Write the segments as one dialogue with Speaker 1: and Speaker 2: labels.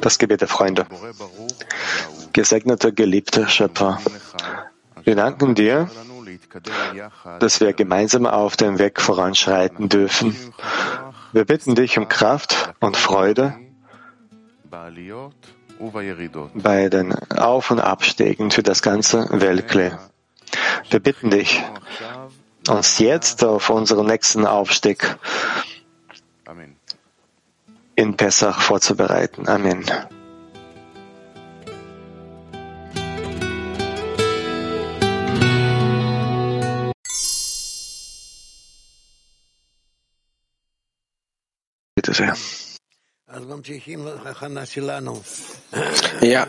Speaker 1: Das Gebet der Freunde. Gesegneter, geliebter Schöpfer, wir danken dir, dass wir gemeinsam auf dem Weg voranschreiten dürfen. Wir bitten dich um Kraft und Freude bei den Auf- und Abstiegen für das ganze Weltkle. Wir bitten dich, uns jetzt auf unseren nächsten Aufstieg in Pessach vorzubereiten. Amen. Bitte sehr.
Speaker 2: Ja,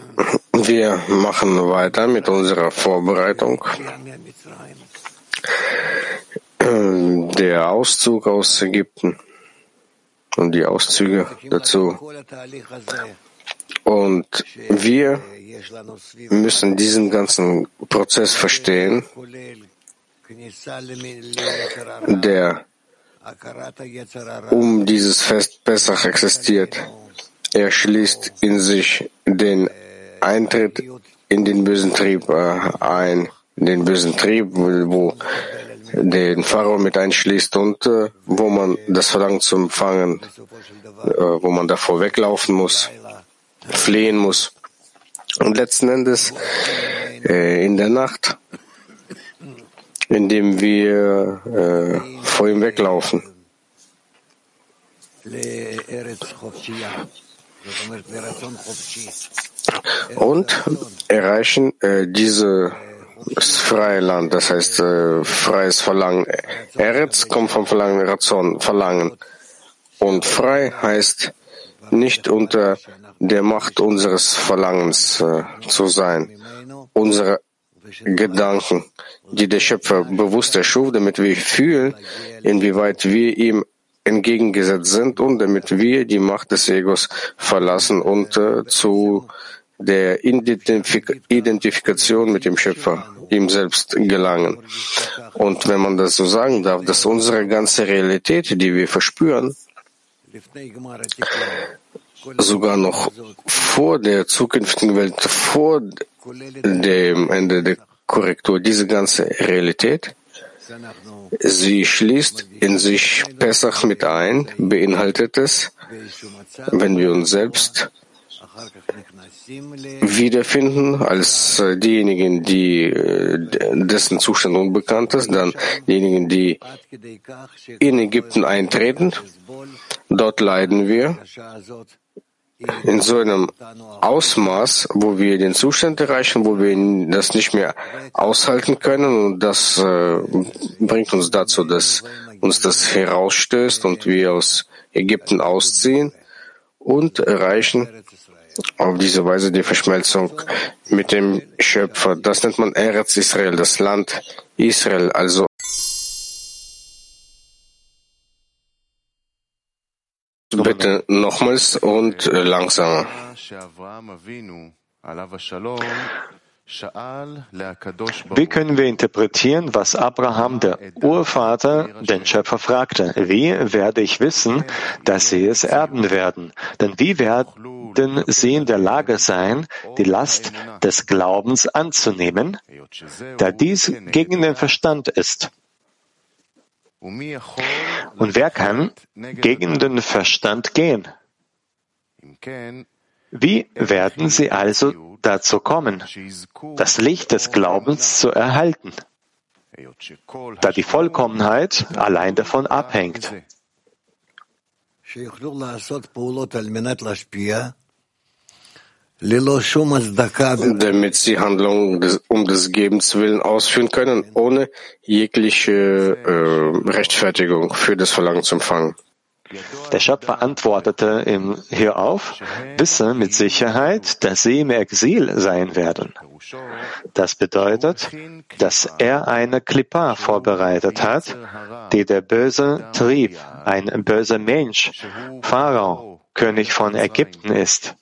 Speaker 2: wir machen weiter mit unserer Vorbereitung. Der Auszug aus Ägypten und die Auszüge dazu. Und wir müssen diesen ganzen Prozess verstehen, der um dieses Fest Pessach existiert. Er schließt in sich den Eintritt in den bösen Trieb äh, ein, den bösen Trieb, wo den Pharao mit einschließt und äh, wo man das Verlangen zu empfangen, äh, wo man davor weglaufen muss, fliehen muss. Und letzten Endes äh, in der Nacht, indem wir äh, vor ihm weglaufen. Und erreichen äh, diese das freie Land, das heißt äh, freies Verlangen. Eretz kommt vom Verlangen, Ration, Verlangen. Und frei heißt nicht unter der Macht unseres Verlangens äh, zu sein. Unsere Gedanken, die der Schöpfer bewusst erschuf, damit wir fühlen, inwieweit wir ihm entgegengesetzt sind und damit wir die Macht des Egos verlassen und äh, zu der Identifikation mit dem Schöpfer, ihm selbst gelangen. Und wenn man das so sagen darf, dass unsere ganze Realität, die wir verspüren, sogar noch vor der zukünftigen Welt, vor dem Ende der Korrektur, diese ganze Realität, sie schließt in sich Pesach mit ein, beinhaltet es, wenn wir uns selbst wiederfinden als äh, diejenigen, die äh, dessen Zustand unbekannt ist, dann diejenigen, die in Ägypten eintreten. Dort leiden wir in so einem Ausmaß, wo wir den Zustand erreichen, wo wir das nicht mehr aushalten können und das äh, bringt uns dazu, dass uns das herausstößt und wir aus Ägypten ausziehen und erreichen auf diese Weise die Verschmelzung mit dem Schöpfer. Das nennt man Eretz Israel, das Land Israel, also Bitte nochmals und langsamer.
Speaker 1: Wie können wir interpretieren, was Abraham, der Urvater, den Schöpfer fragte? Wie werde ich wissen, dass sie es erben werden? Denn wie werden sie in der Lage sein, die Last des Glaubens anzunehmen, da dies gegen den Verstand ist? Und wer kann gegen den Verstand gehen? Wie werden sie also dazu kommen, das Licht des Glaubens zu erhalten, da die Vollkommenheit allein davon abhängt?
Speaker 2: Damit sie Handlungen des, um des Gebens willen ausführen können, ohne jegliche äh, Rechtfertigung für das Verlangen zu empfangen.
Speaker 1: Der Schöpfer antwortete ihm hierauf, wisse mit Sicherheit, dass sie im Exil sein werden. Das bedeutet, dass er eine Klippa vorbereitet hat, die der böse Trieb, ein böser Mensch, Pharao, König von Ägypten ist.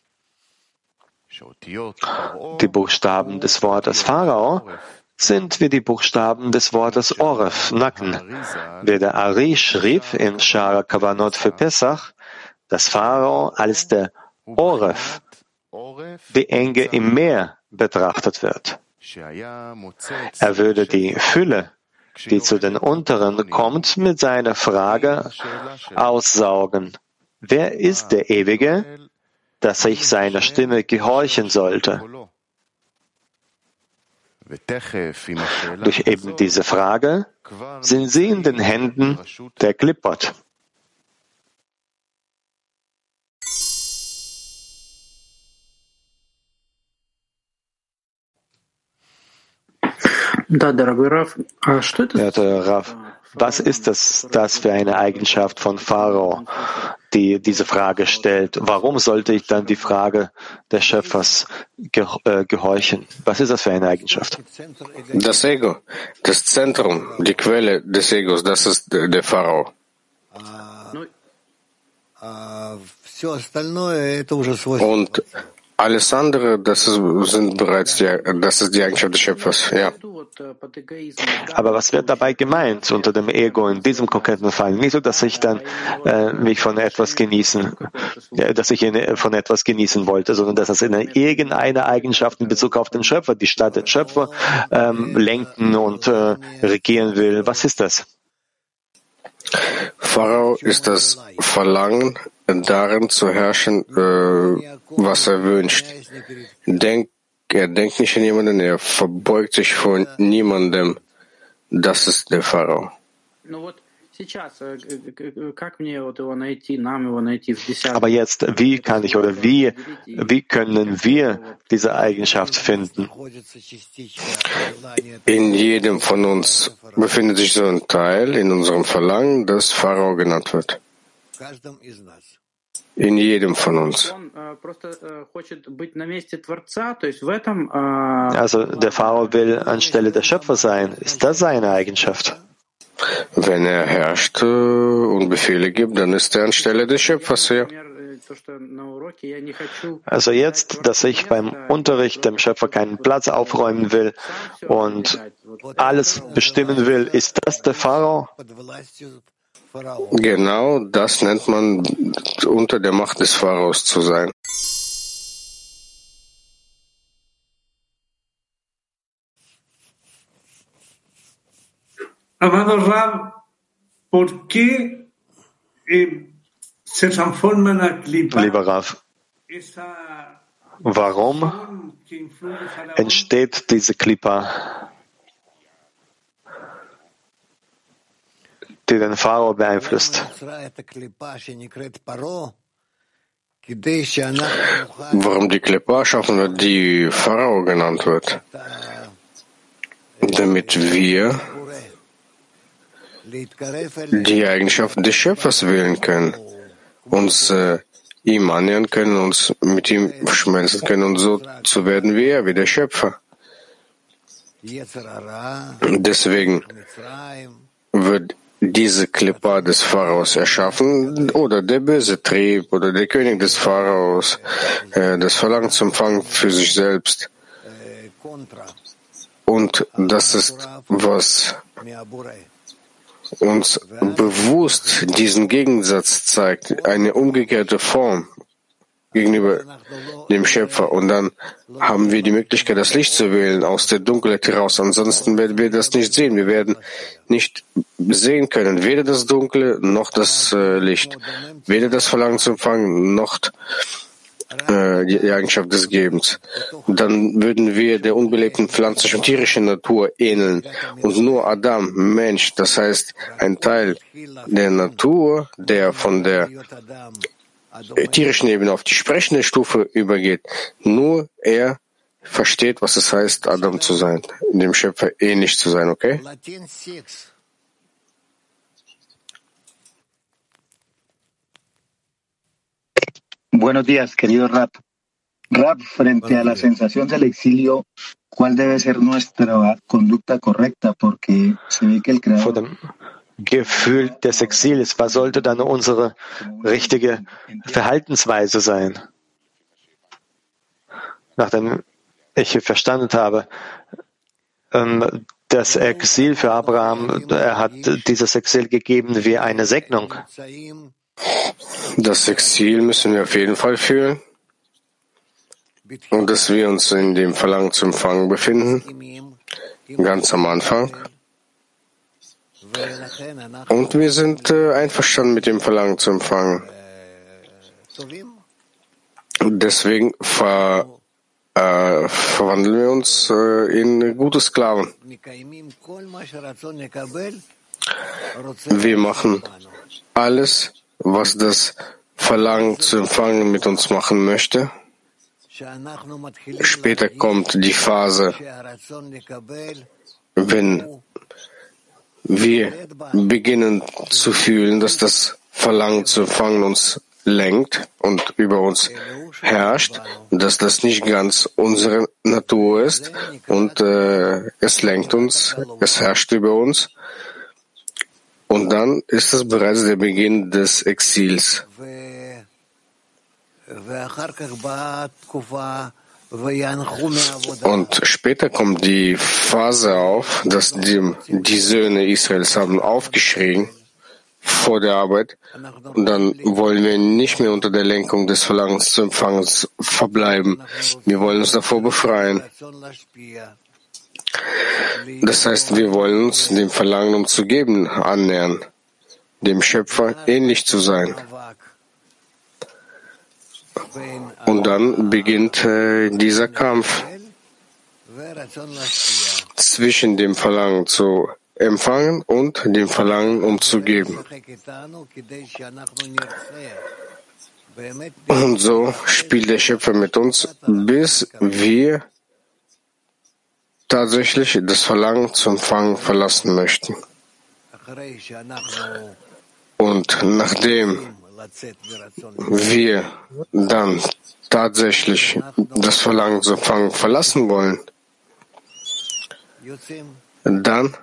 Speaker 1: Die Buchstaben des Wortes Pharao sind wie die Buchstaben des Wortes Oref, Nacken. Wie der Ari schrieb in Shara Kavanot für Pesach, dass Pharao als der Oref, die Enge im Meer, betrachtet wird. Er würde die Fülle, die zu den Unteren kommt, mit seiner Frage aussaugen. Wer ist der Ewige, dass ich seiner Stimme gehorchen sollte. Durch eben diese Frage sind sie in den Händen der
Speaker 3: Klippert.
Speaker 1: Ja, Rav, was ist das, das für eine Eigenschaft von Pharao, die diese Frage stellt? Warum sollte ich dann die Frage des Schöpfers äh, gehorchen? Was ist das für eine Eigenschaft?
Speaker 2: Das Ego, das Zentrum, die Quelle des Egos, das ist der Pharao. Und alles andere, das ist, sind bereits die, das ist die Eigenschaft des Schöpfers, ja.
Speaker 1: Aber was wird dabei gemeint unter dem Ego in diesem konkreten Fall? Nicht so, dass ich dann äh, mich von etwas genießen, äh, dass ich von etwas genießen wollte, sondern dass es in irgendeiner Eigenschaft in Bezug auf den Schöpfer, die Stadt des Schöpfer, ähm, lenken und äh, regieren will. Was ist das?
Speaker 2: Pharao ist das Verlangen, darin zu herrschen, äh, was er wünscht. Denk, er denkt nicht an jemanden, er verbeugt sich vor niemandem. Das ist der Pharao.
Speaker 1: Aber jetzt, wie kann ich oder wie, wie können wir diese Eigenschaft finden?
Speaker 2: In jedem von uns befindet sich so ein Teil in unserem Verlangen, das Pharao genannt wird. In jedem von uns.
Speaker 1: Also der Pharao will anstelle der Schöpfer sein. Ist das seine Eigenschaft?
Speaker 2: Wenn er herrscht und Befehle gibt, dann ist er anstelle des Schöpfers, ja.
Speaker 1: Also jetzt, dass ich beim Unterricht dem Schöpfer keinen Platz aufräumen will und alles bestimmen will, ist das der Pharao?
Speaker 2: Genau das nennt man unter der Macht des Pharaos zu sein.
Speaker 4: Amado Rab, ¿por qué eh, se transforma en la clipa
Speaker 1: Lieber Rav, warum entsteht diese Klippa, die den Pharao beeinflusst?
Speaker 2: Warum die Klippa erschaffen wird, die Pharao genannt wird, damit wir die Eigenschaften des Schöpfers wählen können, uns äh, ihm annähern können, uns mit ihm verschmelzen können und so zu werden wie er, wie der Schöpfer. Deswegen wird diese Klippa des Pharaos erschaffen oder der böse Trieb oder der König des Pharaos, äh, das Verlangen zum Fang für sich selbst. Und das ist, was uns bewusst diesen Gegensatz zeigt, eine umgekehrte Form gegenüber dem Schöpfer. Und dann haben wir die Möglichkeit, das Licht zu wählen aus der Dunkelheit heraus. Ansonsten werden wir das nicht sehen. Wir werden nicht sehen können, weder das Dunkle noch das äh, Licht, weder das Verlangen zum Fangen noch äh, die Eigenschaft des Gebens. Dann würden wir der unbelebten pflanzlichen und tierischen Natur ähneln. Und nur Adam, Mensch, das heißt ein Teil der Natur, der von der tierischen Ebene auf die sprechende Stufe übergeht, nur er versteht, was es heißt, Adam zu sein, dem Schöpfer ähnlich zu sein, okay?
Speaker 5: Buenos días, querido Rap. Rap, frente a la sensación del exilio, ¿cuál debe ser nuestra conducta correcta? Porque se ve que el creador
Speaker 1: Gefühl des Exils, was sollte dann unsere richtige Verhaltensweise sein? Nachdem ich verstanden habe, ähm, das Exil für Abraham, er hat dieses Exil gegeben wie eine Segnung.
Speaker 2: Das Exil müssen wir auf jeden Fall fühlen und dass wir uns in dem Verlangen zum Empfangen befinden, ganz am Anfang. Und wir sind äh, einverstanden mit dem Verlangen zu empfangen. Deswegen ver, äh, verwandeln wir uns äh, in gute Sklaven. Wir machen alles, was das Verlangen zu empfangen mit uns machen möchte. Später kommt die Phase, wenn wir beginnen zu fühlen, dass das Verlangen zu empfangen uns lenkt und über uns herrscht, dass das nicht ganz unsere Natur ist und äh, es lenkt uns, es herrscht über uns. Und dann ist es bereits der Beginn des Exils. Und später kommt die Phase auf, dass die, die Söhne Israels haben aufgeschrien vor der Arbeit. Und dann wollen wir nicht mehr unter der Lenkung des Verlangens zu empfangen verbleiben. Wir wollen uns davor befreien. Das heißt, wir wollen uns dem Verlangen, um zu geben, annähern, dem Schöpfer ähnlich zu sein. Und dann beginnt äh, dieser Kampf zwischen dem Verlangen zu empfangen und dem Verlangen, um zu geben. Und so spielt der Schöpfer mit uns, bis wir tatsächlich das Verlangen zum Empfangen verlassen möchten. Und nachdem wir dann tatsächlich das Verlangen zum Empfangen verlassen wollen, dann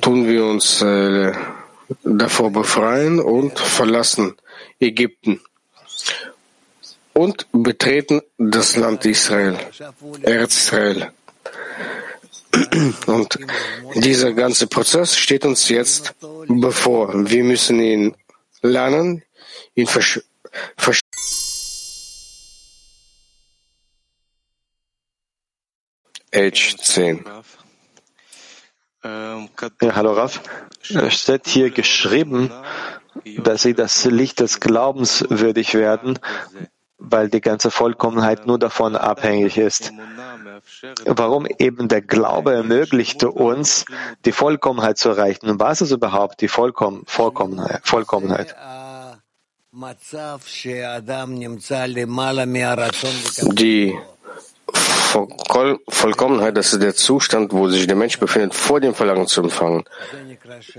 Speaker 2: tun wir uns äh, davor befreien und verlassen Ägypten und betreten das Land Israel, Erzisrael. Und dieser ganze Prozess steht uns jetzt bevor. Wir müssen ihn lernen, ihn verstehen. Age 10.
Speaker 1: Ja, hallo Raf. Es steht hier geschrieben, dass sie das Licht des Glaubens würdig werden, weil die ganze Vollkommenheit nur davon abhängig ist. Warum eben der Glaube ermöglichte uns, die Vollkommenheit zu erreichen? Was ist überhaupt die Vollkommen Vollkommenheit? Vollkommenheit?
Speaker 2: Die Vollkommenheit, das ist der Zustand, wo sich der Mensch befindet, vor dem Verlangen zu empfangen.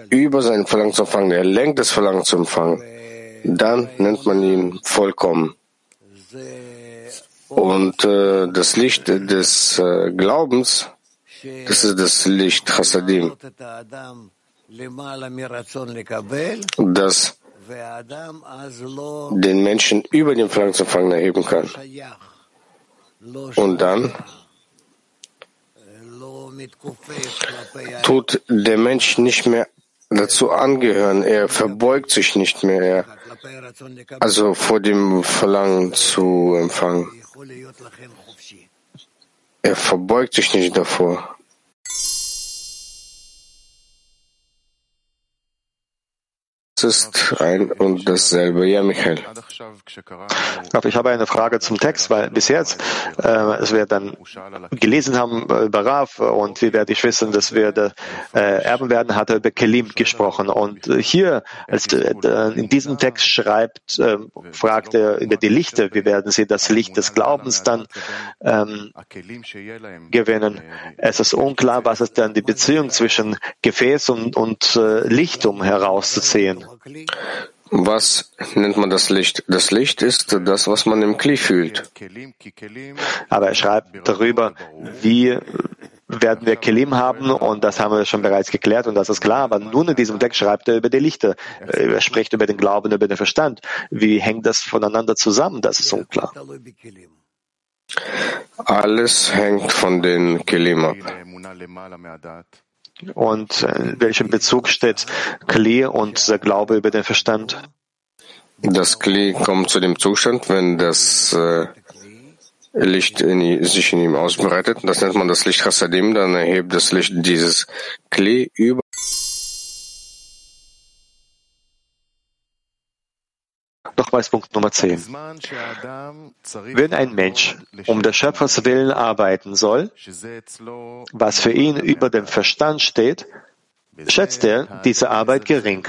Speaker 2: Über sein Verlangen zu empfangen, er lenkt das Verlangen zu empfangen. Dann nennt man ihn vollkommen. Und äh, das Licht des äh, Glaubens, das ist das Licht Chassadim, das den Menschen über den Verlangen zu empfangen erheben kann. Und dann tut der Mensch nicht mehr dazu angehören, er verbeugt sich nicht mehr, also vor dem Verlangen zu empfangen. Er verbeugt sich nicht davor. Ist ein und dasselbe. Ja, Michael.
Speaker 1: Ich habe eine Frage zum Text, weil bis jetzt, äh, als wir dann gelesen haben über Rav und wie werde ich wissen, dass wir da, äh, erben werden, hat er über Kelim gesprochen. Und hier, als äh, in diesem Text schreibt, äh, fragt er über die Lichter, wie werden sie das Licht des Glaubens dann ähm, gewinnen. Es ist unklar, was ist dann die Beziehung zwischen Gefäß und, und äh, Licht, um herauszuziehen.
Speaker 2: Was nennt man das Licht? Das Licht ist das, was man im Kli fühlt.
Speaker 1: Aber er schreibt darüber, wie werden wir Kelim haben und das haben wir schon bereits geklärt und das ist klar. Aber nun in diesem Text schreibt er über die Lichter. Er spricht über den Glauben, über den Verstand. Wie hängt das voneinander zusammen? Das ist unklar.
Speaker 2: Alles hängt von den Kelim ab.
Speaker 1: Und in welchem Bezug steht Kli und der Glaube über den Verstand?
Speaker 2: Das Kli kommt zu dem Zustand, wenn das äh, Licht in, sich in ihm ausbreitet. Das nennt man das Licht Chassadim. Dann erhebt das Licht dieses Kli über
Speaker 1: Nochmals Punkt Nummer 10. Wenn ein Mensch um des Schöpfers Willen arbeiten soll, was für ihn über dem Verstand steht, schätzt er diese Arbeit gering.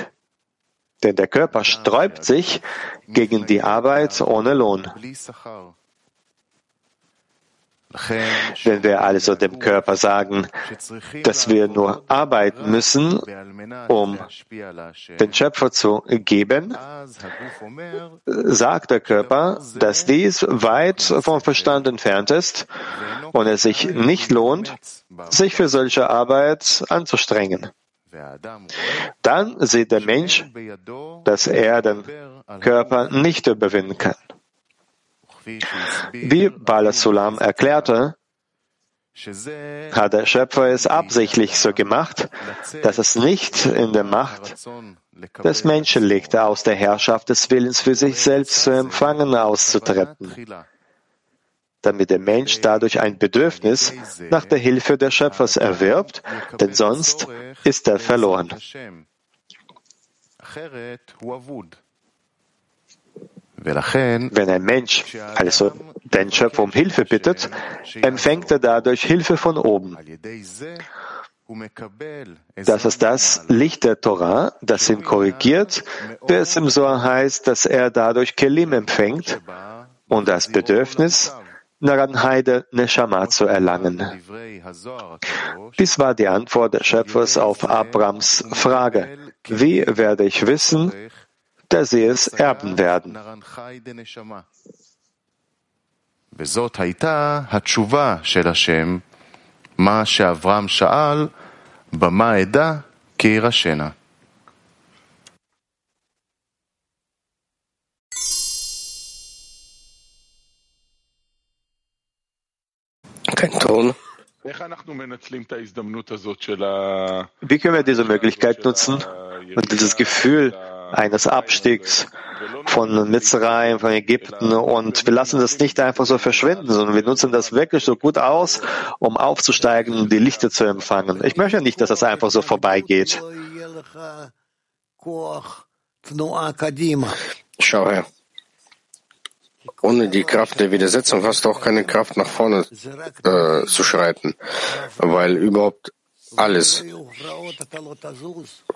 Speaker 1: Denn der Körper sträubt sich gegen die Arbeit ohne Lohn. Wenn wir also dem Körper sagen, dass wir nur arbeiten müssen, um den Schöpfer zu geben, sagt der Körper, dass dies weit vom Verstand entfernt ist und es sich nicht lohnt, sich für solche Arbeit anzustrengen. Dann sieht der Mensch, dass er den Körper nicht überwinden kann. Wie Balasulam erklärte, hat der Schöpfer es absichtlich so gemacht, dass es nicht in der Macht des Menschen liegt, aus der Herrschaft des Willens für sich selbst zu empfangen auszutreten, damit der Mensch dadurch ein Bedürfnis nach der Hilfe des Schöpfers erwirbt, denn sonst ist er verloren. Wenn ein Mensch also den Schöpfer um Hilfe bittet, empfängt er dadurch Hilfe von oben. Das ist das Licht der Torah, das ihn korrigiert, wie es im Sohr heißt, dass er dadurch Kelim empfängt und das Bedürfnis, Naranheide Neshama zu erlangen. Dies war die Antwort des Schöpfers auf Abrams Frage. Wie werde ich wissen, dass sie es erben werden.
Speaker 6: וזאת הייתה התשובה של השם, מה שאברהם שאל, במה אדע כי יירשנה.
Speaker 2: Kein Ton.
Speaker 1: Wie können wir diese Möglichkeit nutzen und dieses Gefühl eines Abstiegs von Mitzrayim, von Ägypten und wir lassen das nicht einfach so verschwinden, sondern wir nutzen das wirklich so gut aus, um aufzusteigen und die Lichter zu empfangen. Ich möchte nicht, dass das einfach so vorbeigeht.
Speaker 2: Schau her. Ohne die Kraft der Widersetzung hast du auch keine Kraft nach vorne äh, zu schreiten, weil überhaupt alles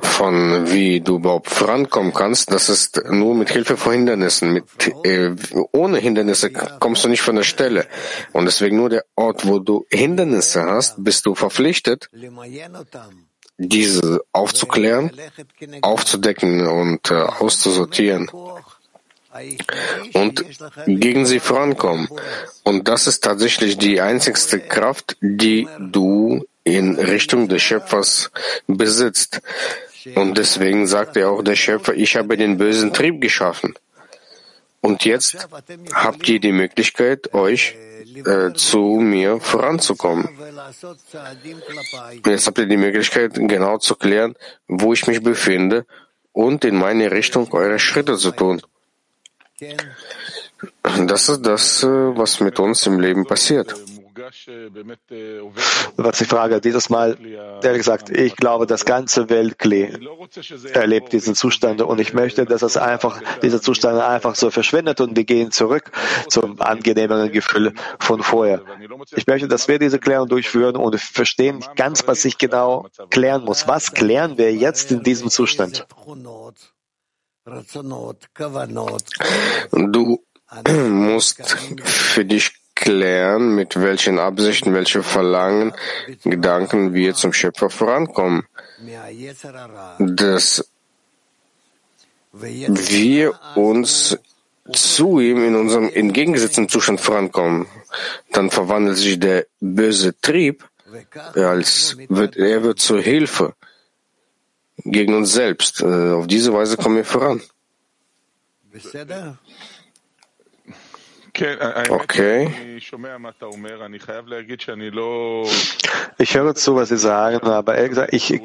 Speaker 2: von wie du überhaupt vorankommen kannst, das ist nur mit Hilfe von Hindernissen. Mit, äh, ohne Hindernisse kommst du nicht von der Stelle. Und deswegen nur der Ort, wo du Hindernisse hast, bist du verpflichtet, diese aufzuklären, aufzudecken und äh, auszusortieren und gegen sie vorankommen. Und das ist tatsächlich die einzigste Kraft, die du in Richtung des Schöpfers besitzt. Und deswegen sagt er auch der Schöpfer, ich habe den bösen Trieb geschaffen. Und jetzt habt ihr die Möglichkeit, euch äh, zu mir voranzukommen. Jetzt habt ihr die Möglichkeit, genau zu klären, wo ich mich befinde und in meine Richtung eure Schritte zu tun. Das ist das, äh, was mit uns im Leben passiert.
Speaker 1: Was ich frage, dieses Mal, ehrlich gesagt, ich glaube, das ganze Weltklee erlebt diesen Zustand und ich möchte, dass es einfach, dieser Zustand einfach so verschwindet und wir gehen zurück zum angenehmeren Gefühl von vorher. Ich möchte, dass wir diese Klärung durchführen und verstehen ganz, was ich genau klären muss. Was klären wir jetzt in diesem Zustand?
Speaker 2: Du musst für dich klären, mit welchen Absichten, welche Verlangen, Gedanken wir zum Schöpfer vorankommen. Dass wir uns zu ihm in unserem entgegengesetzten Zustand vorankommen, dann verwandelt sich der böse Trieb, als wird, er wird zur Hilfe gegen uns selbst. Äh, auf diese Weise kommen wir voran. Okay.
Speaker 1: Ich höre zu, was Sie sagen, aber ehrlich gesagt, ich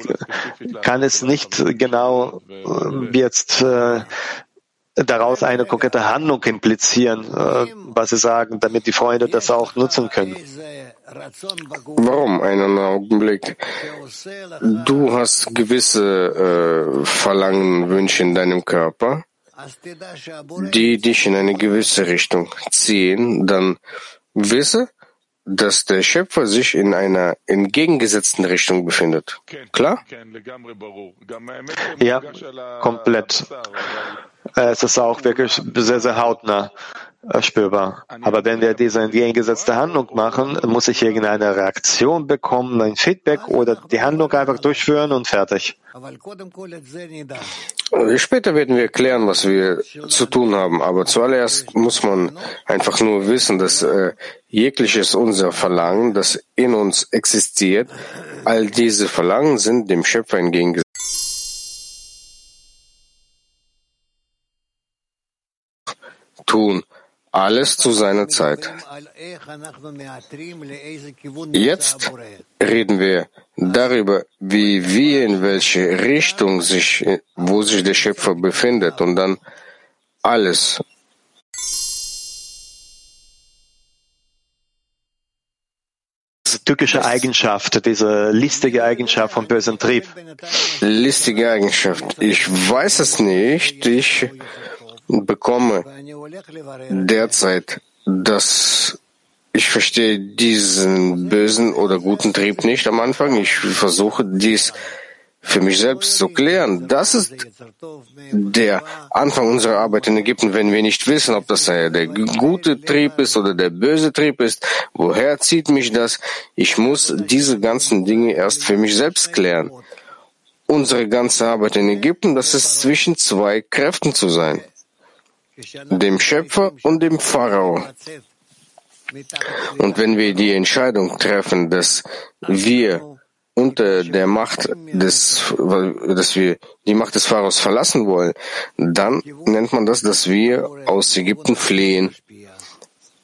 Speaker 1: kann es nicht genau jetzt äh, daraus eine konkrete Handlung implizieren, äh, was Sie sagen, damit die Freunde das auch nutzen können.
Speaker 2: Warum? Einen Augenblick. Du hast gewisse äh, Verlangen, Wünsche in deinem Körper, die dich in eine gewisse Richtung ziehen. Dann wisse, dass der Schöpfer sich in einer entgegengesetzten Richtung befindet. Klar?
Speaker 1: Ja, komplett. Es ist auch wirklich sehr, sehr hautnah äh, spürbar. Aber wenn wir diese entgegengesetzte Handlung machen, muss ich irgendeine Reaktion bekommen, ein Feedback oder die Handlung einfach durchführen und fertig.
Speaker 2: Später werden wir erklären, was wir zu tun haben. Aber zuallererst muss man einfach nur wissen, dass äh, jegliches unser Verlangen, das in uns existiert, all diese Verlangen sind dem Schöpfer entgegengesetzt. Tun alles zu seiner Zeit. Jetzt reden wir darüber, wie wir in welche Richtung sich, wo sich der Schöpfer befindet und dann alles.
Speaker 1: Diese tückische Eigenschaft, diese listige Eigenschaft vom bösen Trieb.
Speaker 2: Listige Eigenschaft. Ich weiß es nicht. Ich bekomme derzeit, dass ich verstehe diesen bösen oder guten Trieb nicht am Anfang. Ich versuche dies für mich selbst zu klären. Das ist der Anfang unserer Arbeit in Ägypten, wenn wir nicht wissen, ob das der gute Trieb ist oder der böse Trieb ist. Woher zieht mich das? Ich muss diese ganzen Dinge erst für mich selbst klären. Unsere ganze Arbeit in Ägypten, das ist zwischen zwei Kräften zu sein dem Schöpfer und dem Pharao. Und wenn wir die Entscheidung treffen, dass wir unter der Macht des, dass wir die Macht des Pharaos verlassen wollen, dann nennt man das, dass wir aus Ägypten fliehen,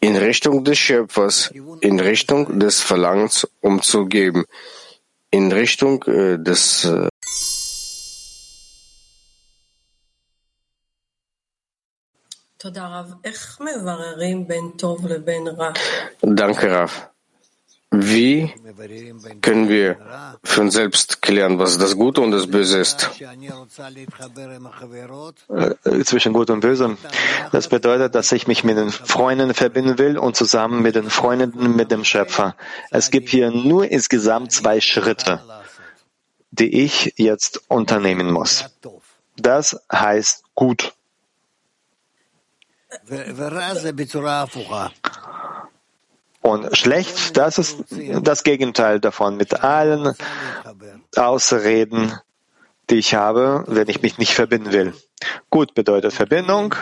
Speaker 2: in Richtung des Schöpfers, in Richtung des Verlangens umzugeben, in Richtung äh, des Danke, Raf. Wie können wir für uns selbst klären, was das Gute und das Böse ist?
Speaker 1: Äh, zwischen Gut und Böse. Das bedeutet, dass ich mich mit den Freunden verbinden will und zusammen mit den Freunden mit dem Schöpfer. Es gibt hier nur insgesamt zwei Schritte, die ich jetzt unternehmen muss. Das heißt gut. Und schlecht, das ist das Gegenteil davon. Mit allen Ausreden, die ich habe, wenn ich mich nicht verbinden will. Gut bedeutet Verbindung,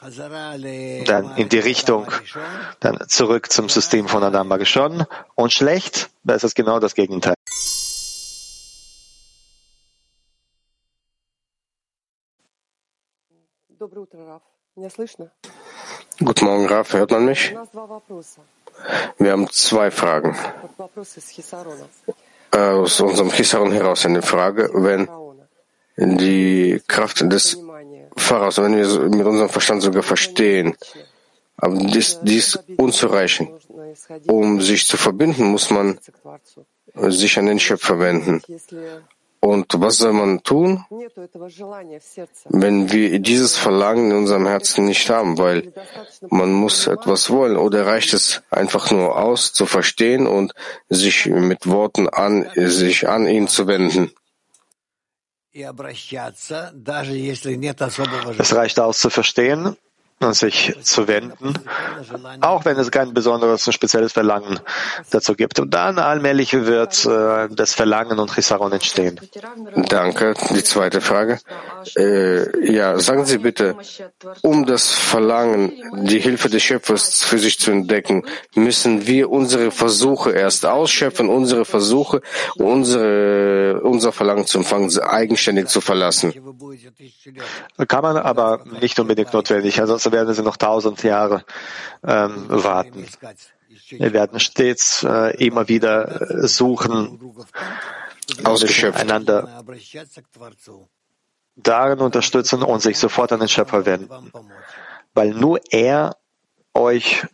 Speaker 1: dann in die Richtung, dann zurück zum System von Adam Bagashon. Und schlecht, das ist genau das Gegenteil.
Speaker 7: Доброе утро, Раф.
Speaker 2: Guten Morgen, Raf, hört man mich? Wir haben zwei Fragen. Äh, aus unserem Chisaron heraus eine Frage, wenn die Kraft des Fahrers, wenn wir mit unserem Verstand sogar verstehen, aber dies, dies unzureichend. Um sich zu verbinden, muss man sich an den Schöpfer wenden. Und was soll man tun, wenn wir dieses Verlangen in unserem Herzen nicht haben? Weil man muss etwas wollen oder reicht es einfach nur aus zu verstehen und sich mit Worten an, sich an ihn zu wenden?
Speaker 1: Es reicht aus zu verstehen, sich zu wenden, auch wenn es kein besonderes und spezielles Verlangen dazu gibt. Und dann allmählich wird äh, das Verlangen und Chisaron entstehen.
Speaker 2: Danke. Die zweite Frage. Äh, ja, sagen Sie bitte, um das Verlangen, die Hilfe des Schöpfers für sich zu entdecken, müssen wir unsere Versuche erst ausschöpfen, unsere Versuche, unsere, unser Verlangen zu empfangen, eigenständig zu verlassen.
Speaker 1: Kann man aber nicht unbedingt notwendig. Ansonsten werden sie noch tausend Jahre ähm, warten.
Speaker 8: Искать исчез-
Speaker 1: Wir werden stets äh, immer wieder äh, suchen,
Speaker 2: Ausgeschöpft.
Speaker 1: einander
Speaker 8: обращаться к Творцу.
Speaker 1: darin unterstützen und sich sofort an den Schöpfer wenden, weil nur er euch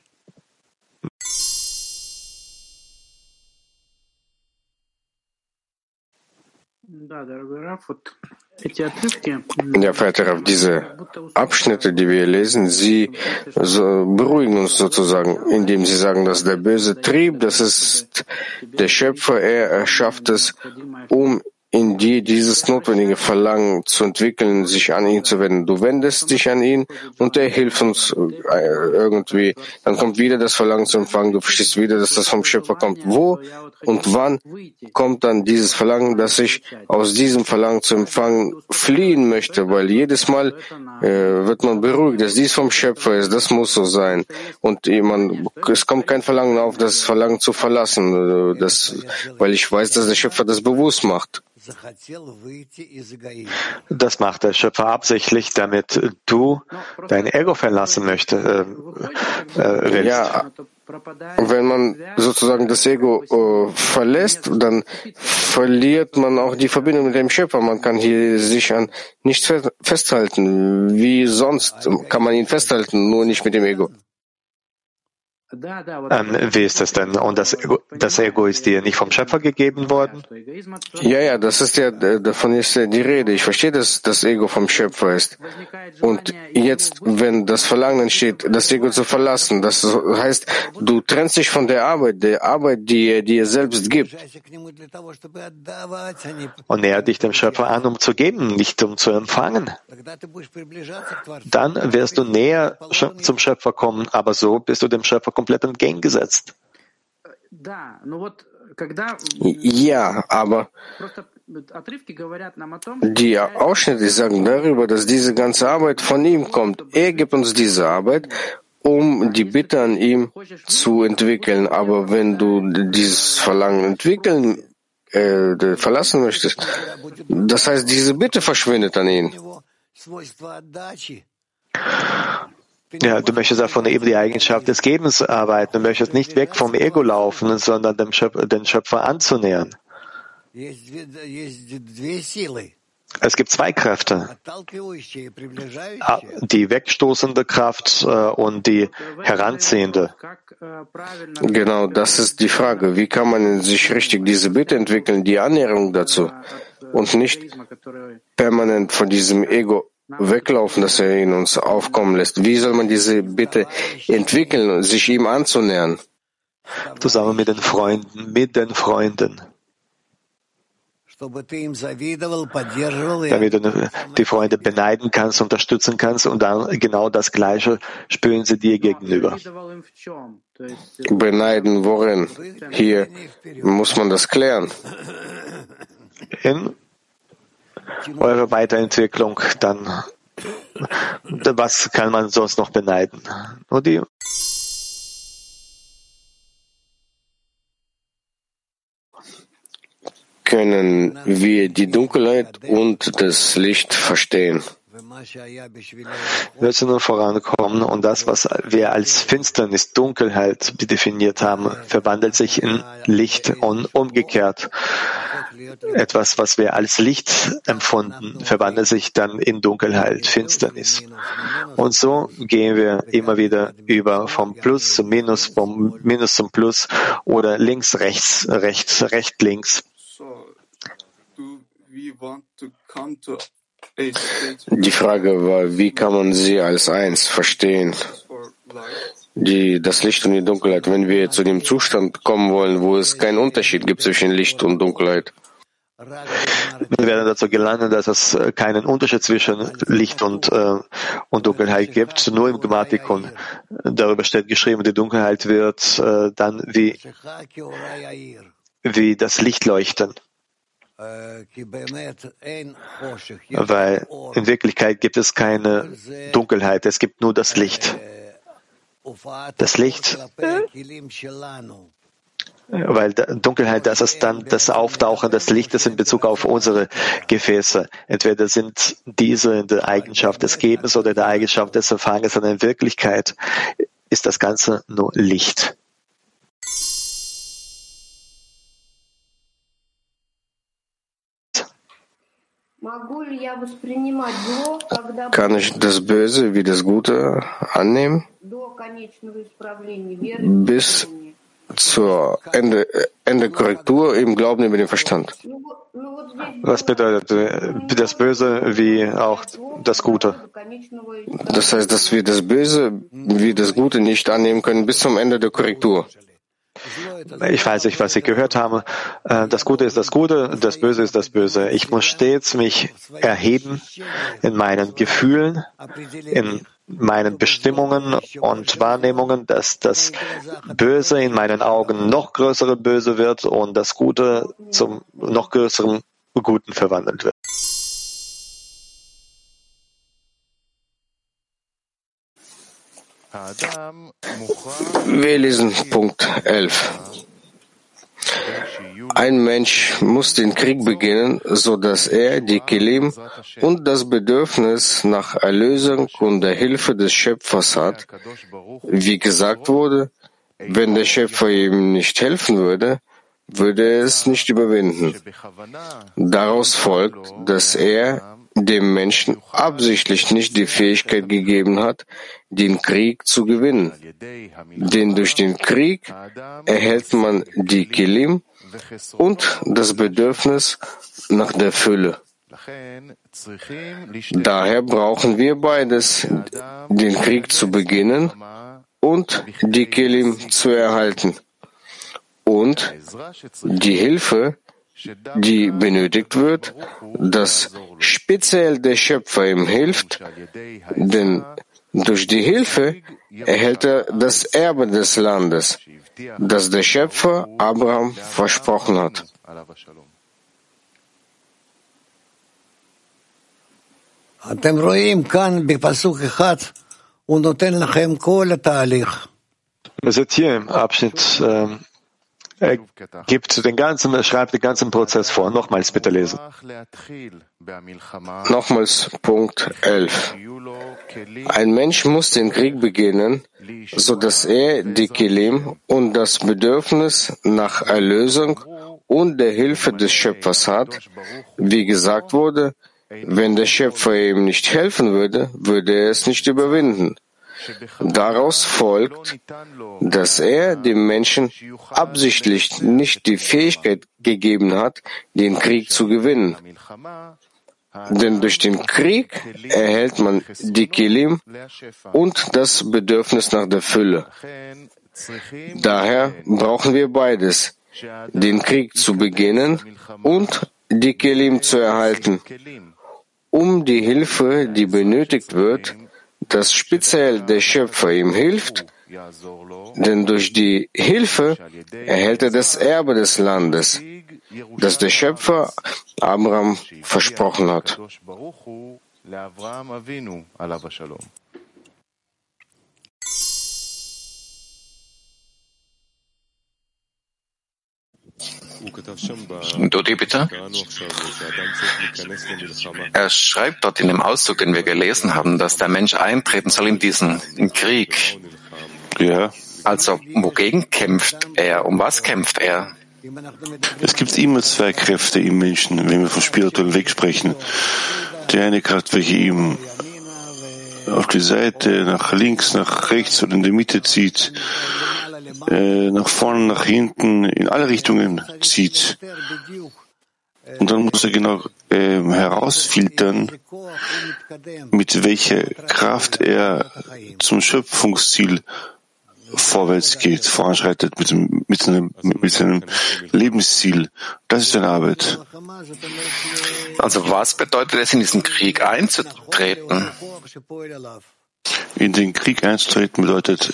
Speaker 3: Да, дорогой Раф, вот эти отрывки,
Speaker 2: ja, verehrter Rav, diese Abschnitte, die wir lesen, sie beruhigen uns sozusagen, indem sie sagen, dass der böse Trieb, das ist der Schöpfer, er erschafft es, um in dir dieses notwendige Verlangen zu entwickeln, sich an ihn zu wenden. Du wendest dich an ihn und er hilft uns äh, irgendwie. Dann kommt wieder das Verlangen zu empfangen. Du verstehst wieder, dass das vom Schöpfer kommt. Wo und wann kommt dann dieses Verlangen, dass ich aus diesem Verlangen zu empfangen fliehen möchte? Weil jedes Mal äh, wird man beruhigt, dass dies vom Schöpfer ist. Das muss so sein. Und man, es kommt kein Verlangen auf, das Verlangen zu verlassen. Äh, Das, weil ich weiß, dass der Schöpfer das bewusst macht.
Speaker 1: Das macht der Schöpfer absichtlich, damit du dein Ego verlassen möchtest. Äh, äh.
Speaker 2: Ja, wenn man sozusagen das Ego äh, verlässt, dann verliert man auch die Verbindung mit dem Schöpfer. Man kann hier sich an nichts fe- festhalten. Wie sonst kann man ihn festhalten, nur nicht mit dem Ego.
Speaker 1: Ähm, wie ist das denn? Und das Ego, das Ego ist dir nicht vom Schöpfer gegeben worden?
Speaker 2: Ja, ja, das ist ja, äh, davon ist ja die Rede. Ich verstehe, dass das Ego vom Schöpfer ist. Und jetzt, wenn das Verlangen entsteht, das Ego zu verlassen, das heißt, du trennst dich von der Arbeit, der Arbeit, die er dir selbst gibt.
Speaker 1: Und näher dich dem Schöpfer an, um zu geben, nicht um zu empfangen. Dann wirst du näher zum Schöpfer kommen, aber so bist du dem Schöpfer komplett entgegengesetzt.
Speaker 2: Ja, aber die Ausschnitte sagen darüber, dass diese ganze Arbeit von ihm kommt. Er gibt uns diese Arbeit, um die Bitte an ihm zu entwickeln. Aber wenn du dieses Verlangen entwickeln, äh, verlassen möchtest, das heißt, diese Bitte verschwindet an ihn.
Speaker 1: Ja, du möchtest davon eben die Eigenschaft des Gebens arbeiten. Du möchtest nicht weg vom Ego laufen, sondern dem Schöpfer, den Schöpfer anzunähern. Es gibt zwei Kräfte, ah, die wegstoßende Kraft äh, und die heranziehende.
Speaker 2: Genau, das ist die Frage. Wie kann man sich richtig diese Bitte entwickeln, die Annäherung dazu und nicht permanent von diesem Ego weglaufen, dass er in uns aufkommen lässt. Wie soll man diese Bitte entwickeln, und sich ihm anzunähern?
Speaker 1: Zusammen mit den Freunden, mit den Freunden. Damit du die Freunde beneiden kannst, unterstützen kannst und dann genau das Gleiche spüren sie dir gegenüber.
Speaker 2: Beneiden worin? Hier muss man das klären.
Speaker 1: In eurer Weiterentwicklung, dann was kann man sonst noch beneiden? Nur die
Speaker 2: Können wir die Dunkelheit und das Licht verstehen?
Speaker 1: wird sie nun vorankommen und das, was wir als Finsternis, Dunkelheit definiert haben, verwandelt sich in Licht und umgekehrt. Etwas, was wir als Licht empfunden, verwandelt sich dann in Dunkelheit, Finsternis. Und so gehen wir immer wieder über vom Plus zum Minus, vom Minus zum Plus oder links, rechts, rechts, rechts, links.
Speaker 2: Die Frage war, wie kann man sie als eins verstehen? Die, das Licht und die Dunkelheit. Wenn wir zu dem Zustand kommen wollen, wo es keinen Unterschied gibt zwischen Licht und Dunkelheit,
Speaker 1: Wir werden dazu gelangen, dass es äh, keinen Unterschied zwischen Licht und, äh, und Dunkelheit gibt. Nur im Grammatikon darüber steht geschrieben, die Dunkelheit wird äh, dann wie, wie das Licht leuchten. Weil in Wirklichkeit gibt es keine Dunkelheit, es gibt nur das Licht. Das Licht, weil Dunkelheit, das ist dann das Auftauchen des Lichtes in Bezug auf unsere Gefäße. Entweder sind diese in der Eigenschaft des Gebens oder in der Eigenschaft des Empfanges, sondern in Wirklichkeit ist das Ganze nur Licht.
Speaker 2: Kann ich das Böse wie das Gute annehmen? Bis zur Ende, Ende Korrektur im Glauben über den Verstand.
Speaker 1: Was bedeutet das Böse wie auch das Gute?
Speaker 2: Das heißt, dass wir das Böse wie das Gute nicht annehmen können bis zum Ende der Korrektur.
Speaker 1: Ich weiß nicht, was ich gehört habe. Äh, Das Gute ist das Gute, das Böse ist das Böse. Ich muss stets mich erheben in meinen Gefühlen, in meinen Bestimmungen und Wahrnehmungen, dass das Böse in meinen Augen noch größere Böse wird und das Gute zum noch größeren Guten verwandelt wird.
Speaker 2: Wir lesen Punkt 11. Ein Mensch muss den Krieg beginnen, so dass er die Kelim und das Bedürfnis nach Erlösung und der Hilfe des Schöpfers hat. Wie gesagt wurde, wenn der Schöpfer ihm nicht helfen würde, würde er es nicht überwinden. Daraus folgt, dass er dem Menschen absichtlich nicht die Fähigkeit gegeben hat, den Krieg zu gewinnen. Denn durch den Krieg erhält man die Kelim und das Bedürfnis nach der Fülle. Daher brauchen wir beides, den Krieg zu beginnen und die Kelim zu erhalten. Und die Hilfe, die benötigt wird, dass speziell der Schöpfer ihm hilft, denn durch die Hilfe erhält er das Erbe des Landes, das der Schöpfer Abraham versprochen hat.
Speaker 1: Wir sind also hier im Abschnitt ähm, er gibt den ganzen, er schreibt den ganzen Prozess vor. Nochmals bitte lesen.
Speaker 2: Nochmals Punkt 11. Ein Mensch muss den Krieg beginnen, so dass er die Kelim und das Bedürfnis nach Erlösung und der Hilfe des Schöpfers hat. Wie gesagt wurde, wenn der Schöpfer ihm nicht helfen würde, würde er es nicht überwinden. Daraus folgt, dass er dem Menschen absichtlich nicht die Fähigkeit gegeben hat, den Krieg zu gewinnen. Denn durch den Krieg erhält man die Kelim und das Bedürfnis nach der Fülle. Daher brauchen wir beides, den Krieg zu beginnen und die Kelim zu erhalten, um die Hilfe, die benötigt wird, dass speziell der Schöpfer ihm hilft, denn durch die Hilfe erhält er das Erbe des Landes, das der Schöpfer Abraham versprochen hat.
Speaker 9: Dodi, bitte. Er schreibt dort in dem Auszug, den wir gelesen haben, dass der Mensch eintreten soll in diesen Krieg.
Speaker 10: Ja.
Speaker 9: Also, wogegen kämpft er? Um was kämpft er?
Speaker 10: Es gibt immer zwei Kräfte im Menschen, wenn wir vom spirituellen Weg sprechen. Die eine Kraft, welche ihm auf die Seite, nach links, nach rechts oder in der Mitte zieht, äh, nach vorne, nach hinten, in alle Richtungen zieht. Und dann muss er genau äh, herausfiltern, mit welcher Kraft er zum Schöpfungsziel vorwärts geht, voranschreitet mit, dem, mit, seinem, mit seinem Lebensziel. Das ist seine Arbeit.
Speaker 9: Also was bedeutet es, in diesen Krieg einzutreten?
Speaker 10: In den Krieg einzutreten bedeutet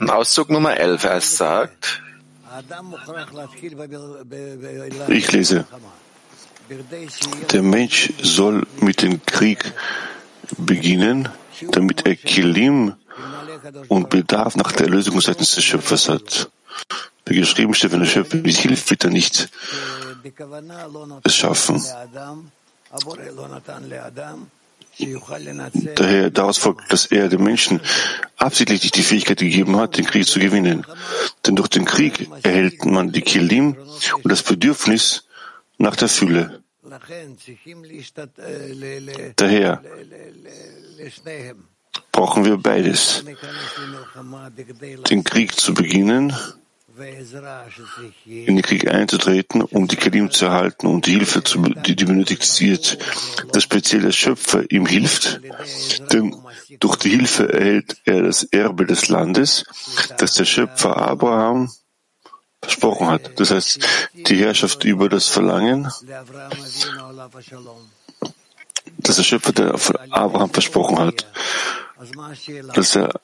Speaker 9: Auszug Nummer 11, er sagt,
Speaker 10: ich lese, der Mensch soll mit dem Krieg beginnen, damit er Kilim und Bedarf nach der Erlösung seitens des Schöpfers hat. Wie geschrieben steht, wenn der Schöpfer nicht hilft, wird er nicht es schaffen. Daher daraus folgt, dass er den Menschen absichtlich nicht die Fähigkeit gegeben hat, den Krieg zu gewinnen. Denn durch den Krieg erhält man die Kilim und das Bedürfnis nach der Fülle. Daher brauchen wir beides. Den Krieg zu beginnen, in den Krieg einzutreten, um die Kelim zu erhalten und die Hilfe, zu, die, die benötigt wird, dass speziell der Schöpfer ihm hilft, denn durch die Hilfe erhält er das Erbe des Landes, das der Schöpfer Abraham versprochen hat. Das heißt, die Herrschaft über das Verlangen, das der Schöpfer der Abraham versprochen hat, dass er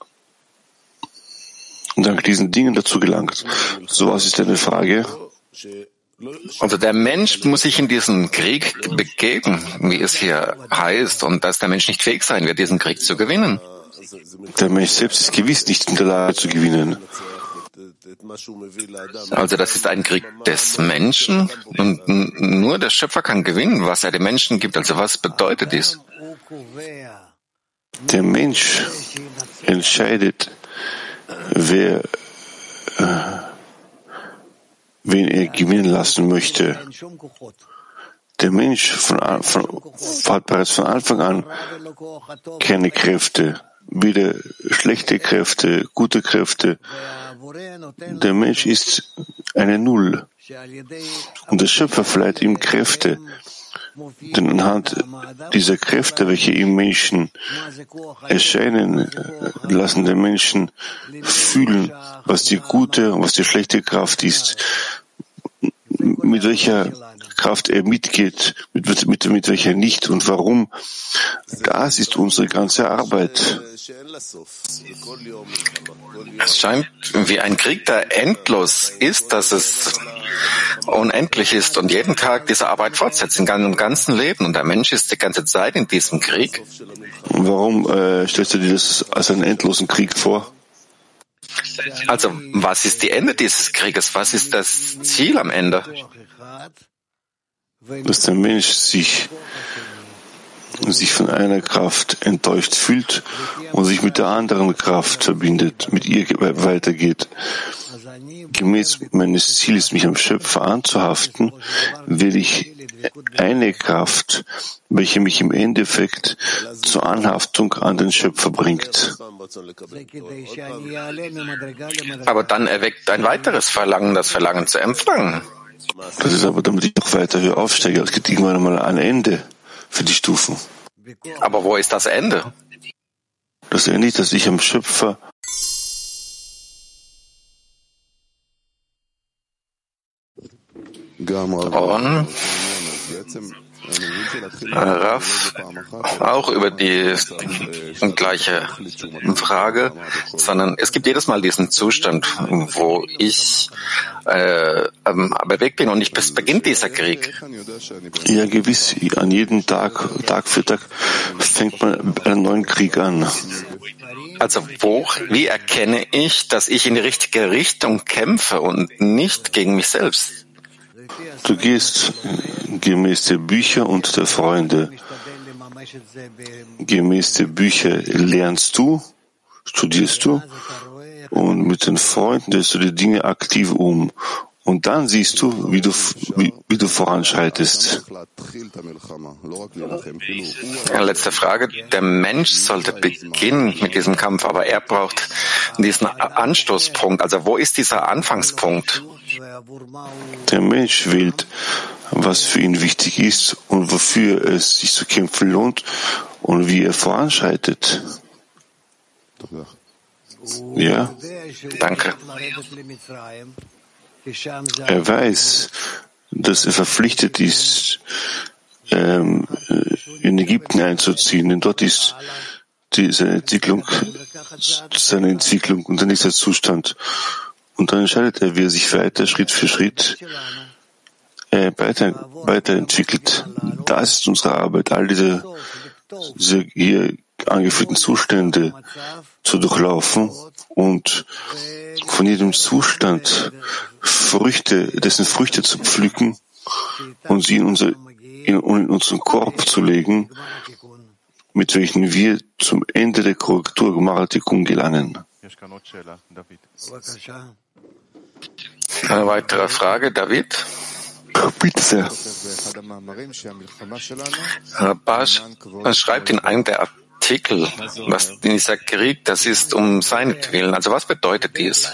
Speaker 10: dank diesen Dingen dazu gelangt. So was ist eine Frage.
Speaker 9: Also der Mensch muss sich in diesen Krieg begeben, wie es hier heißt, und dass der Mensch nicht fähig sein wird, diesen Krieg zu gewinnen.
Speaker 10: Der Mensch selbst ist gewiss nicht in der Lage zu gewinnen.
Speaker 9: Also das ist ein Krieg des Menschen und nur der Schöpfer kann gewinnen, was er den Menschen gibt. Also was bedeutet dies?
Speaker 10: Der Mensch entscheidet, wer, äh, wen er gewinnen lassen möchte. Der Mensch von, von, hat bereits von Anfang an keine Kräfte, weder schlechte Kräfte, gute Kräfte. Der Mensch ist eine Null. Und der Schöpfer verleiht ihm Kräfte. Denn anhand dieser Kräfte, welche im Menschen erscheinen, lassen den Menschen fühlen, was die gute und was die schlechte Kraft ist, mit welcher Kraft er mitgeht, mit, mit, mit welcher nicht und warum. Das ist unsere ganze Arbeit.
Speaker 9: Es scheint wie ein Krieg, der endlos ist, dass es unendlich ist und jeden Tag diese Arbeit fortsetzt, in seinem ganzen Leben. Und der Mensch ist die ganze Zeit in diesem Krieg.
Speaker 10: Warum äh, stellst du dir das als einen endlosen Krieg vor?
Speaker 9: Also, was ist die Ende dieses Krieges? Was ist das Ziel am Ende?
Speaker 10: Dass der Mensch sich, sich von einer Kraft enttäuscht fühlt und sich mit der anderen Kraft verbindet, mit ihr weitergeht. Gemäß meines Ziels, mich am Schöpfer anzuhaften, will ich eine Kraft, welche mich im Endeffekt zur Anhaftung an den Schöpfer bringt.
Speaker 9: Aber dann erweckt ein weiteres Verlangen, das Verlangen zu empfangen.
Speaker 10: Das ist aber, damit ich noch weiter höher aufsteige. Es gibt irgendwann einmal ein Ende für die Stufen.
Speaker 9: Aber wo ist das Ende?
Speaker 10: Das Ende ist, dass ich am Schöpfer
Speaker 9: Und Raff auch über die gleiche Frage, sondern es gibt jedes Mal diesen Zustand, wo ich äh, bewegt bin und ich beginnt dieser Krieg.
Speaker 10: Ja, gewiss. An jedem Tag, Tag für Tag fängt man einen neuen Krieg an.
Speaker 9: Also wo, wie erkenne ich, dass ich in die richtige Richtung kämpfe und nicht gegen mich selbst?
Speaker 10: Du gehst gemäß der Bücher und der Freunde. Gemäß der Bücher lernst du, studierst du und mit den Freunden lässt du die Dinge aktiv um. Und dann siehst du, wie du, wie, wie du voranschreitest.
Speaker 9: Letzte Frage. Der Mensch sollte beginnen mit diesem Kampf, aber er braucht diesen Anstoßpunkt. Also wo ist dieser Anfangspunkt?
Speaker 10: Der Mensch wählt, was für ihn wichtig ist und wofür es sich zu kämpfen lohnt und wie er voranschreitet. Ja,
Speaker 9: danke.
Speaker 10: Er weiß, dass er verpflichtet ist, ähm, in Ägypten einzuziehen, denn dort ist die, seine Entwicklung, seine Entwicklung und dann ist Zustand. Und dann entscheidet er, wie er sich weiter, Schritt für Schritt, äh, weiter, weiterentwickelt. Das ist unsere Arbeit, all diese, diese hier angeführten Zustände zu durchlaufen und von jedem Zustand Früchte, dessen Früchte zu pflücken und sie in, unser, in, in unseren Korb zu legen mit welchen wir zum Ende der Korrektur Gmartikung gelangen.
Speaker 9: Eine weitere Frage, David?
Speaker 10: Bitte sehr.
Speaker 9: Rabash schreibt in einem der Artikel, was dieser Krieg, das ist um seinetwillen. Also was bedeutet dies?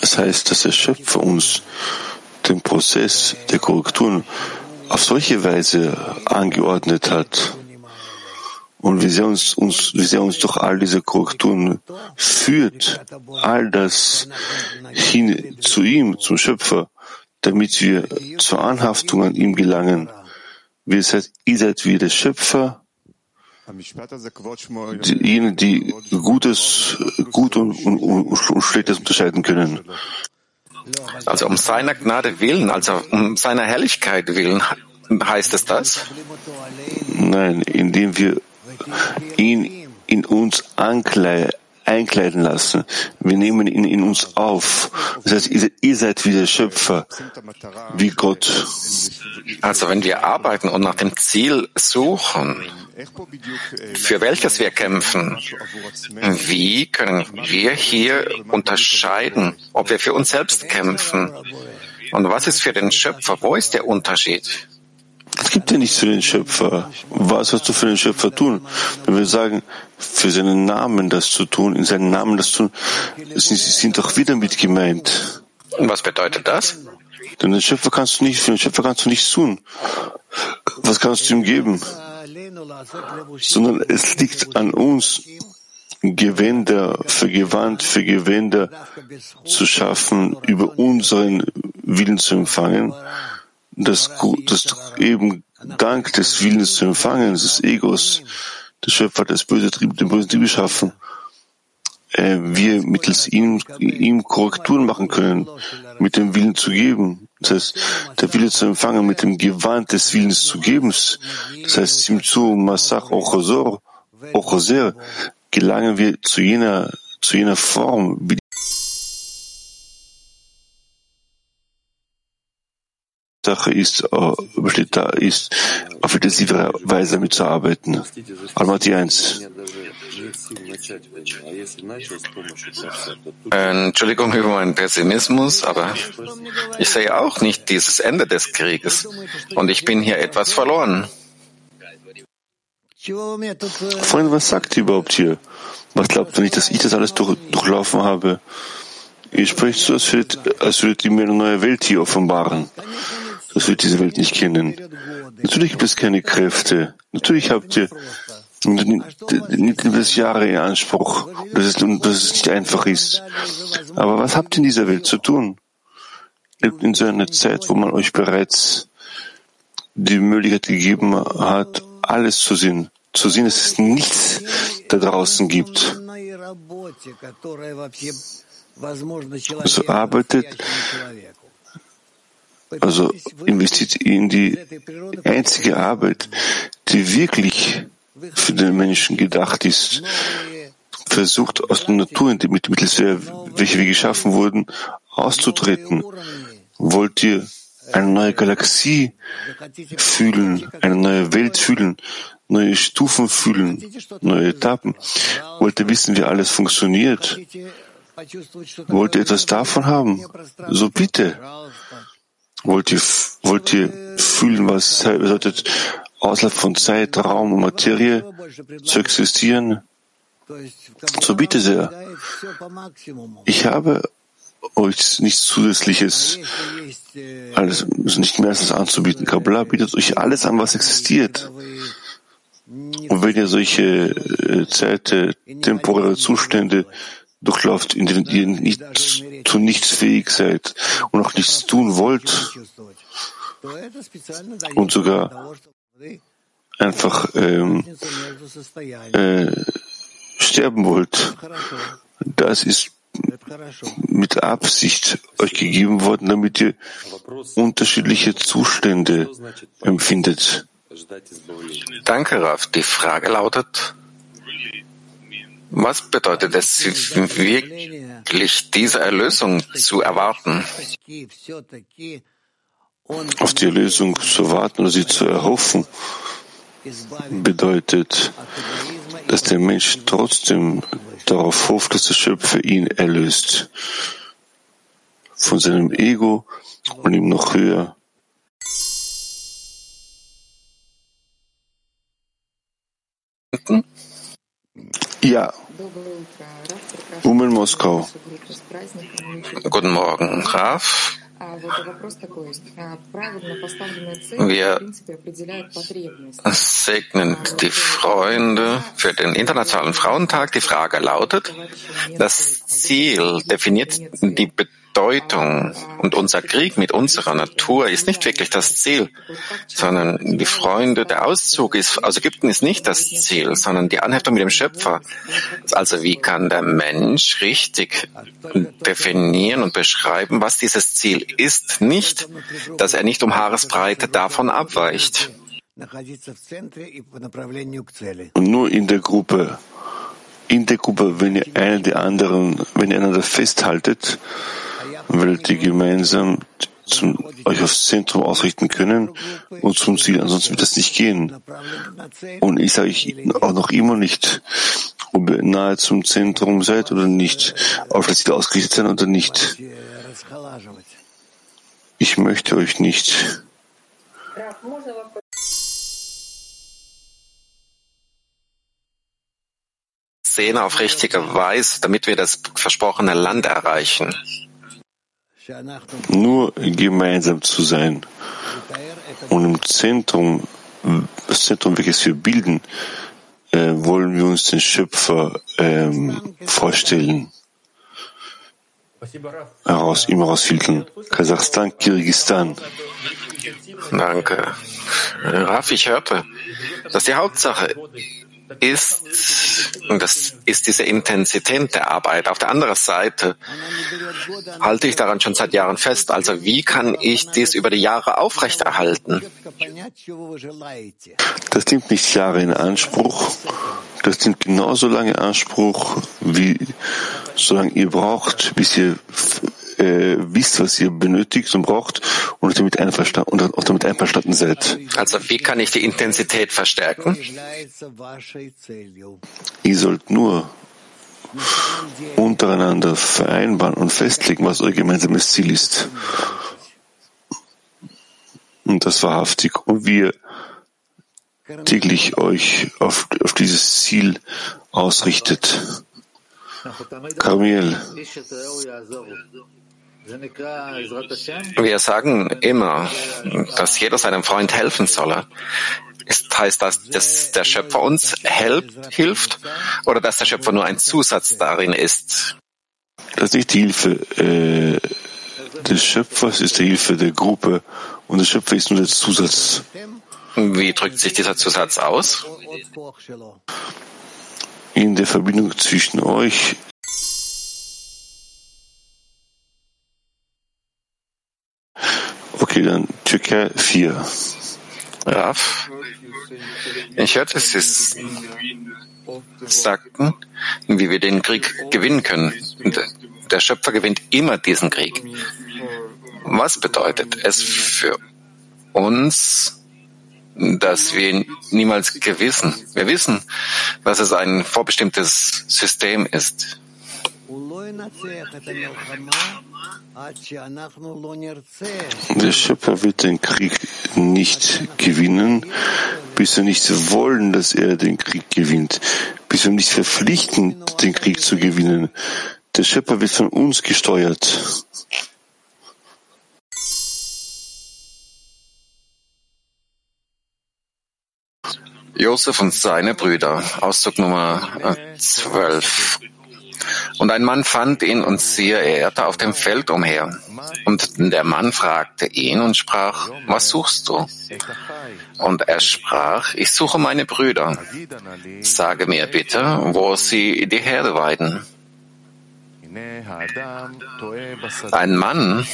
Speaker 10: Das heißt, dass der Schöpfer uns den Prozess der Korrekturen auf solche Weise angeordnet hat und wie sehr uns, uns, wie sehr uns durch all diese Korrekturen führt, all das hin zu ihm, zum Schöpfer, damit wir zur Anhaftung an ihm gelangen. Wie seid, ihr seid wie der Schöpfer, jene, die Gutes, Gut und, und, und Schlechtes unterscheiden können.
Speaker 9: Also um seiner Gnade willen, also um seiner Herrlichkeit willen, heißt es das?
Speaker 10: Nein, indem wir ihn in uns ankleiden einkleiden lassen. Wir nehmen ihn in uns auf. Das heißt, ihr seid wie der Schöpfer, wie Gott.
Speaker 9: Also wenn wir arbeiten und nach dem Ziel suchen, für welches wir kämpfen, wie können wir hier unterscheiden, ob wir für uns selbst kämpfen? Und was ist für den Schöpfer? Wo ist der Unterschied?
Speaker 10: Es gibt ja nichts für den Schöpfer. Was hast du für den Schöpfer tun? Wenn wir sagen, für seinen Namen das zu tun, in seinen Namen das zu tun, sie sind doch wieder mit gemeint.
Speaker 9: Was bedeutet das?
Speaker 10: Denn den Schöpfer kannst du nicht, für den Schöpfer kannst du nichts tun. Was kannst du ihm geben? Sondern es liegt an uns, Gewänder für Gewand für Gewänder zu schaffen, über unseren Willen zu empfangen das, das eben dank des Willens zu empfangen, des Egos, der Schöpfer hat das böse Trieb, den bösen Trieb geschaffen, äh, wir mittels ihm, ihm Korrekturen machen können, mit dem Willen zu geben. Das heißt, der Wille zu empfangen mit dem Gewand des Willens zu geben. Das heißt, Simzu Masach Ochosor, Ochoser, gelangen wir zu jener, zu jener Form, wie Sache ist, äh, besteht da, ist auf intensivere Weise mitzuarbeiten. Almaty 1.
Speaker 9: Entschuldigung über meinen Pessimismus, aber ich sehe auch nicht dieses Ende des Krieges und ich bin hier etwas verloren.
Speaker 10: Freunde, was sagt ihr überhaupt hier? Was glaubt ihr nicht, dass ich das alles durch, durchlaufen habe? Ihr sprecht so, als würdet, als würdet ihr mir eine neue Welt hier offenbaren dass wir diese Welt nicht kennen. Natürlich gibt es keine Kräfte. Natürlich habt ihr nicht das Jahre in Anspruch, dass es, dass es nicht einfach ist. Aber was habt ihr in dieser Welt zu tun? Lebt in so einer Zeit, wo man euch bereits die Möglichkeit gegeben hat, alles zu sehen. Zu sehen, dass es nichts da draußen gibt. So arbeitet also investiert in die einzige Arbeit, die wirklich für den Menschen gedacht ist. Versucht aus der Natur, mittels welche wir geschaffen wurden, auszutreten. Wollt ihr eine neue Galaxie fühlen, eine neue Welt fühlen, neue Stufen fühlen, neue Etappen? Wollt ihr wissen, wie alles funktioniert? Wollt ihr etwas davon haben? So bitte. Wollt ihr, wollt ihr fühlen, was bedeutet, außerhalb von Zeit, Raum und Materie zu existieren? So bitte sehr. Ich habe euch nichts Zusätzliches, alles, nicht mehr als anzubieten. Kabbalah bietet euch alles an, was existiert. Und wenn ihr solche äh, Zeit, temporäre Zustände durchlauft, in denen ihr nicht, zu nichts fähig seid und auch nichts tun wollt und sogar einfach ähm, äh, sterben wollt. Das ist mit Absicht euch gegeben worden, damit ihr unterschiedliche Zustände empfindet.
Speaker 9: Danke, Raf. Die Frage lautet, was bedeutet es wirklich, diese Erlösung zu erwarten?
Speaker 10: Auf die Erlösung zu warten oder sie zu erhoffen. bedeutet, dass der Mensch trotzdem darauf hofft, dass der Schöpfer ihn erlöst von seinem Ego und ihm noch höher Ja. Um in Moskau.
Speaker 9: Guten Morgen, Raf. Wir segnen die Freunde für den Internationalen Frauentag. Die Frage lautet, das Ziel definiert die Bedeutung und unser Krieg mit unserer Natur ist nicht wirklich das Ziel, sondern die Freunde, der Auszug ist, aus Ägypten ist nicht das Ziel, sondern die Anheftung mit dem Schöpfer. Also wie kann der Mensch richtig definieren und beschreiben, was dieses Ziel ist? Nicht, dass er nicht um Haaresbreite davon abweicht.
Speaker 10: Nur in der Gruppe, in der Gruppe, wenn ihr einer der anderen, wenn ihr einander festhaltet, werdet ihr gemeinsam zum, euch aufs Zentrum ausrichten können und zum Ziel. Ansonsten wird das nicht gehen. Und ich sage ich auch noch immer nicht, ob ihr nahe zum Zentrum seid oder nicht, auf das Ziel ausgerichtet sein oder nicht. Ich möchte euch nicht
Speaker 9: sehen auf richtige Weise, damit wir das versprochene Land erreichen.
Speaker 10: Nur gemeinsam zu sein und im Zentrum, das Zentrum, welches wir bilden, äh, wollen wir uns den Schöpfer ähm, vorstellen, heraus, ihm herausfiltern. Kasachstan, Kirgisistan.
Speaker 9: Danke. Raf, ich hörte, dass die Hauptsache ist, und das ist diese Intensität der Arbeit. Auf der anderen Seite halte ich daran schon seit Jahren fest. Also wie kann ich dies über die Jahre aufrechterhalten?
Speaker 10: Das nimmt nicht Jahre in Anspruch. Das nimmt genauso lange Anspruch, wie solange ihr braucht, bis ihr äh, wisst, was ihr benötigt und braucht und damit einverstanden, und auch damit einverstanden seid.
Speaker 9: Also wie kann ich die Intensität verstärken?
Speaker 10: Ihr sollt nur untereinander vereinbaren und festlegen, was euer gemeinsames Ziel ist. Und das wahrhaftig. Und wir täglich euch auf, auf dieses Ziel ausrichtet. Carmiel.
Speaker 9: Wir sagen immer, dass jeder seinem Freund helfen solle. Ist, heißt das, dass der Schöpfer uns helft, hilft oder dass der Schöpfer nur ein Zusatz darin ist?
Speaker 10: Das ist nicht die Hilfe äh, des Schöpfers, ist die Hilfe der Gruppe und der Schöpfer ist nur der Zusatz.
Speaker 9: Wie drückt sich dieser Zusatz aus?
Speaker 10: In der Verbindung zwischen euch Dann Türkei 4.
Speaker 9: Raf, ich hörte, Sie sagten, wie wir den Krieg gewinnen können. Der Schöpfer gewinnt immer diesen Krieg. Was bedeutet es für uns, dass wir niemals gewissen? Wir wissen, dass es ein vorbestimmtes System ist.
Speaker 10: Der Schöpfer wird den Krieg nicht gewinnen, bis wir nicht wollen, dass er den Krieg gewinnt, bis wir nicht verpflichten, den Krieg zu gewinnen. Der Schöpfer wird von uns gesteuert.
Speaker 9: Josef und seine Brüder, Auszug Nummer 12. Und ein Mann fand ihn und siehe, er irrte auf dem Feld umher. Und der Mann fragte ihn und sprach, was suchst du? Und er sprach, ich suche meine Brüder. Sage mir bitte, wo sie die Herde weiden. Ein Mann,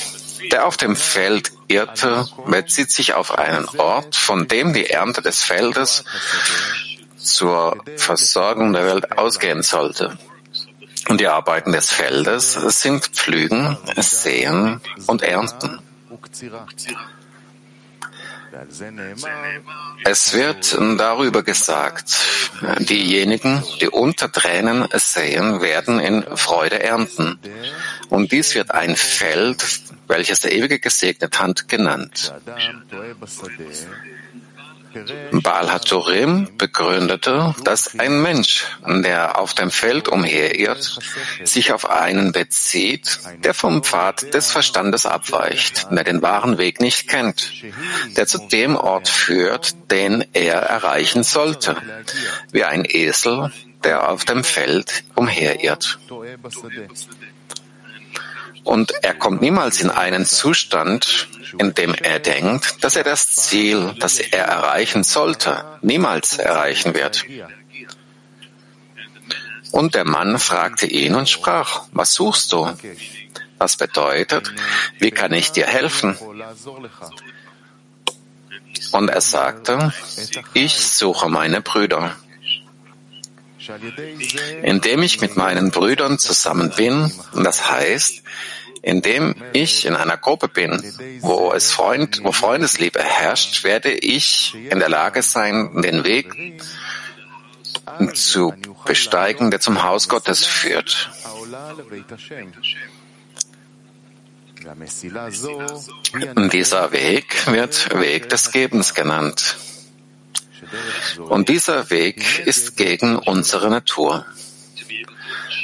Speaker 9: der auf dem Feld irrte, bezieht sich auf einen Ort, von dem die Ernte des Feldes zur Versorgung der Welt ausgehen sollte. Und die Arbeiten des Feldes sind Pflügen, Säen und Ernten. Es wird darüber gesagt, diejenigen, die unter Tränen sehen, werden in Freude ernten. Und dies wird ein Feld, welches der Ewige gesegnet hat, genannt. Baal HaTurim begründete, dass ein Mensch, der auf dem Feld umherirrt, sich auf einen bezieht, der vom Pfad des Verstandes abweicht, der den wahren Weg nicht kennt, der zu dem Ort führt, den er erreichen sollte, wie ein Esel, der auf dem Feld umherirrt. Und er kommt niemals in einen Zustand, in dem er denkt, dass er das Ziel, das er erreichen sollte, niemals erreichen wird. Und der Mann fragte ihn und sprach, was suchst du? Was bedeutet, wie kann ich dir helfen? Und er sagte, ich suche meine Brüder. Indem ich mit meinen Brüdern zusammen bin, das heißt, indem ich in einer Gruppe bin, wo es Freund, wo Freundesliebe herrscht, werde ich in der Lage sein, den Weg zu besteigen, der zum Haus Gottes führt. Dieser Weg wird Weg des Gebens genannt. Und dieser Weg ist gegen unsere Natur.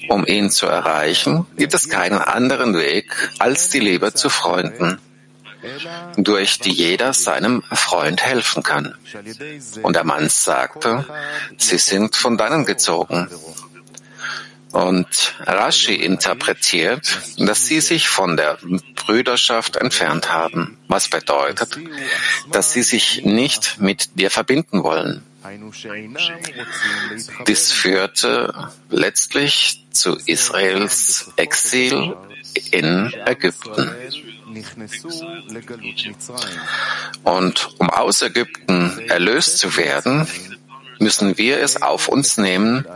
Speaker 9: Um ihn zu erreichen, gibt es keinen anderen Weg als die Liebe zu Freunden, durch die jeder seinem Freund helfen kann. Und der Mann sagte, sie sind von dannen gezogen. Und Rashi interpretiert, dass sie sich von der Brüderschaft entfernt haben, was bedeutet, dass sie sich nicht mit dir verbinden wollen. Dies führte letztlich zu Israels Exil in Ägypten. Und um aus Ägypten erlöst zu werden, müssen wir es auf uns nehmen,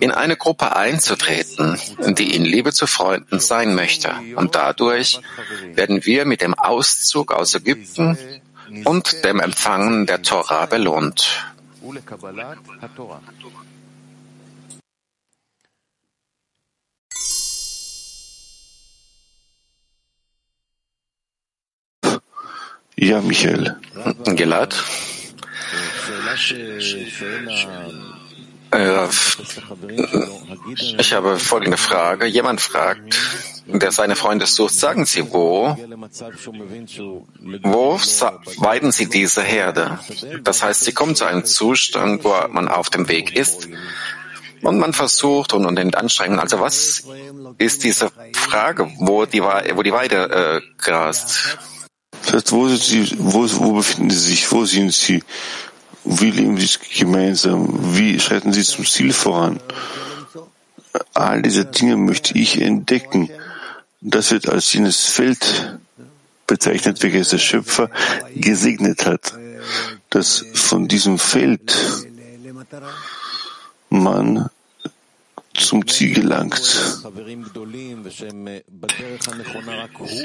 Speaker 9: in eine Gruppe einzutreten, die in Liebe zu Freunden sein möchte. Und dadurch werden wir mit dem Auszug aus Ägypten und dem Empfangen der Torah belohnt.
Speaker 10: Ja, Michael.
Speaker 9: Gilad. Äh, ich habe folgende Frage. Jemand fragt, der seine Freunde sucht, sagen Sie, wo, wo weiden Sie diese Herde? Das heißt, Sie kommen zu einem Zustand, wo man auf dem Weg ist und man versucht und, in Anstrengungen. Also was ist diese Frage, wo die, wo die Weide äh, grast?
Speaker 10: Das heißt, wo, Sie, wo, wo befinden Sie sich? Wo sind Sie? Wie leben Sie gemeinsam? Wie schreiten Sie zum Ziel voran? All diese Dinge möchte ich entdecken. Das wird als jenes Feld bezeichnet, welches der Schöpfer gesegnet hat, dass von diesem Feld man zum Ziel gelangt.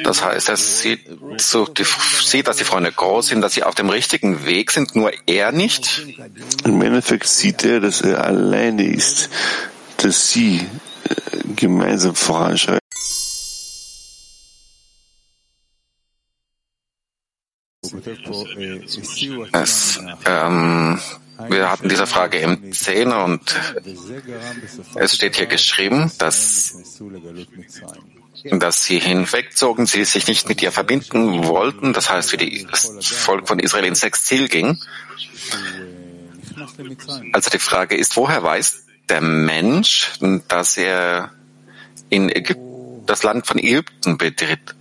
Speaker 9: Das heißt, er sieht, so, die, sieht, dass die Freunde groß sind, dass sie auf dem richtigen Weg sind, nur er nicht.
Speaker 10: Im Endeffekt sieht er, dass er alleine ist, dass sie äh, gemeinsam voranschreiten.
Speaker 9: Es, ähm, wir hatten diese Frage im Zehner und es steht hier geschrieben, dass, dass sie hinwegzogen, sie sich nicht mit ihr verbinden wollten, das heißt, wie das Volk von Israel ins Exil ging. Also die Frage ist, woher weiß der Mensch, dass er in Ägypten, das Land von Ägypten betritt?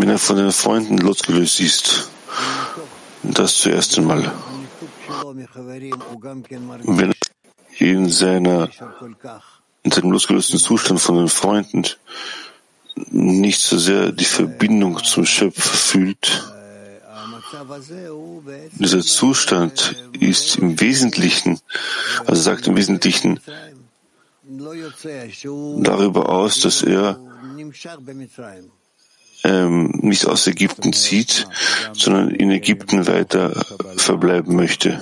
Speaker 10: Wenn er von den Freunden losgelöst ist. Das zuerst einmal. Wenn er in, seiner, in seinem losgelösten Zustand von den Freunden nicht so sehr die Verbindung zum Schöpfer fühlt, dieser Zustand ist im Wesentlichen, also sagt im Wesentlichen darüber aus, dass er ähm, nicht aus Ägypten zieht, sondern in Ägypten weiter verbleiben möchte.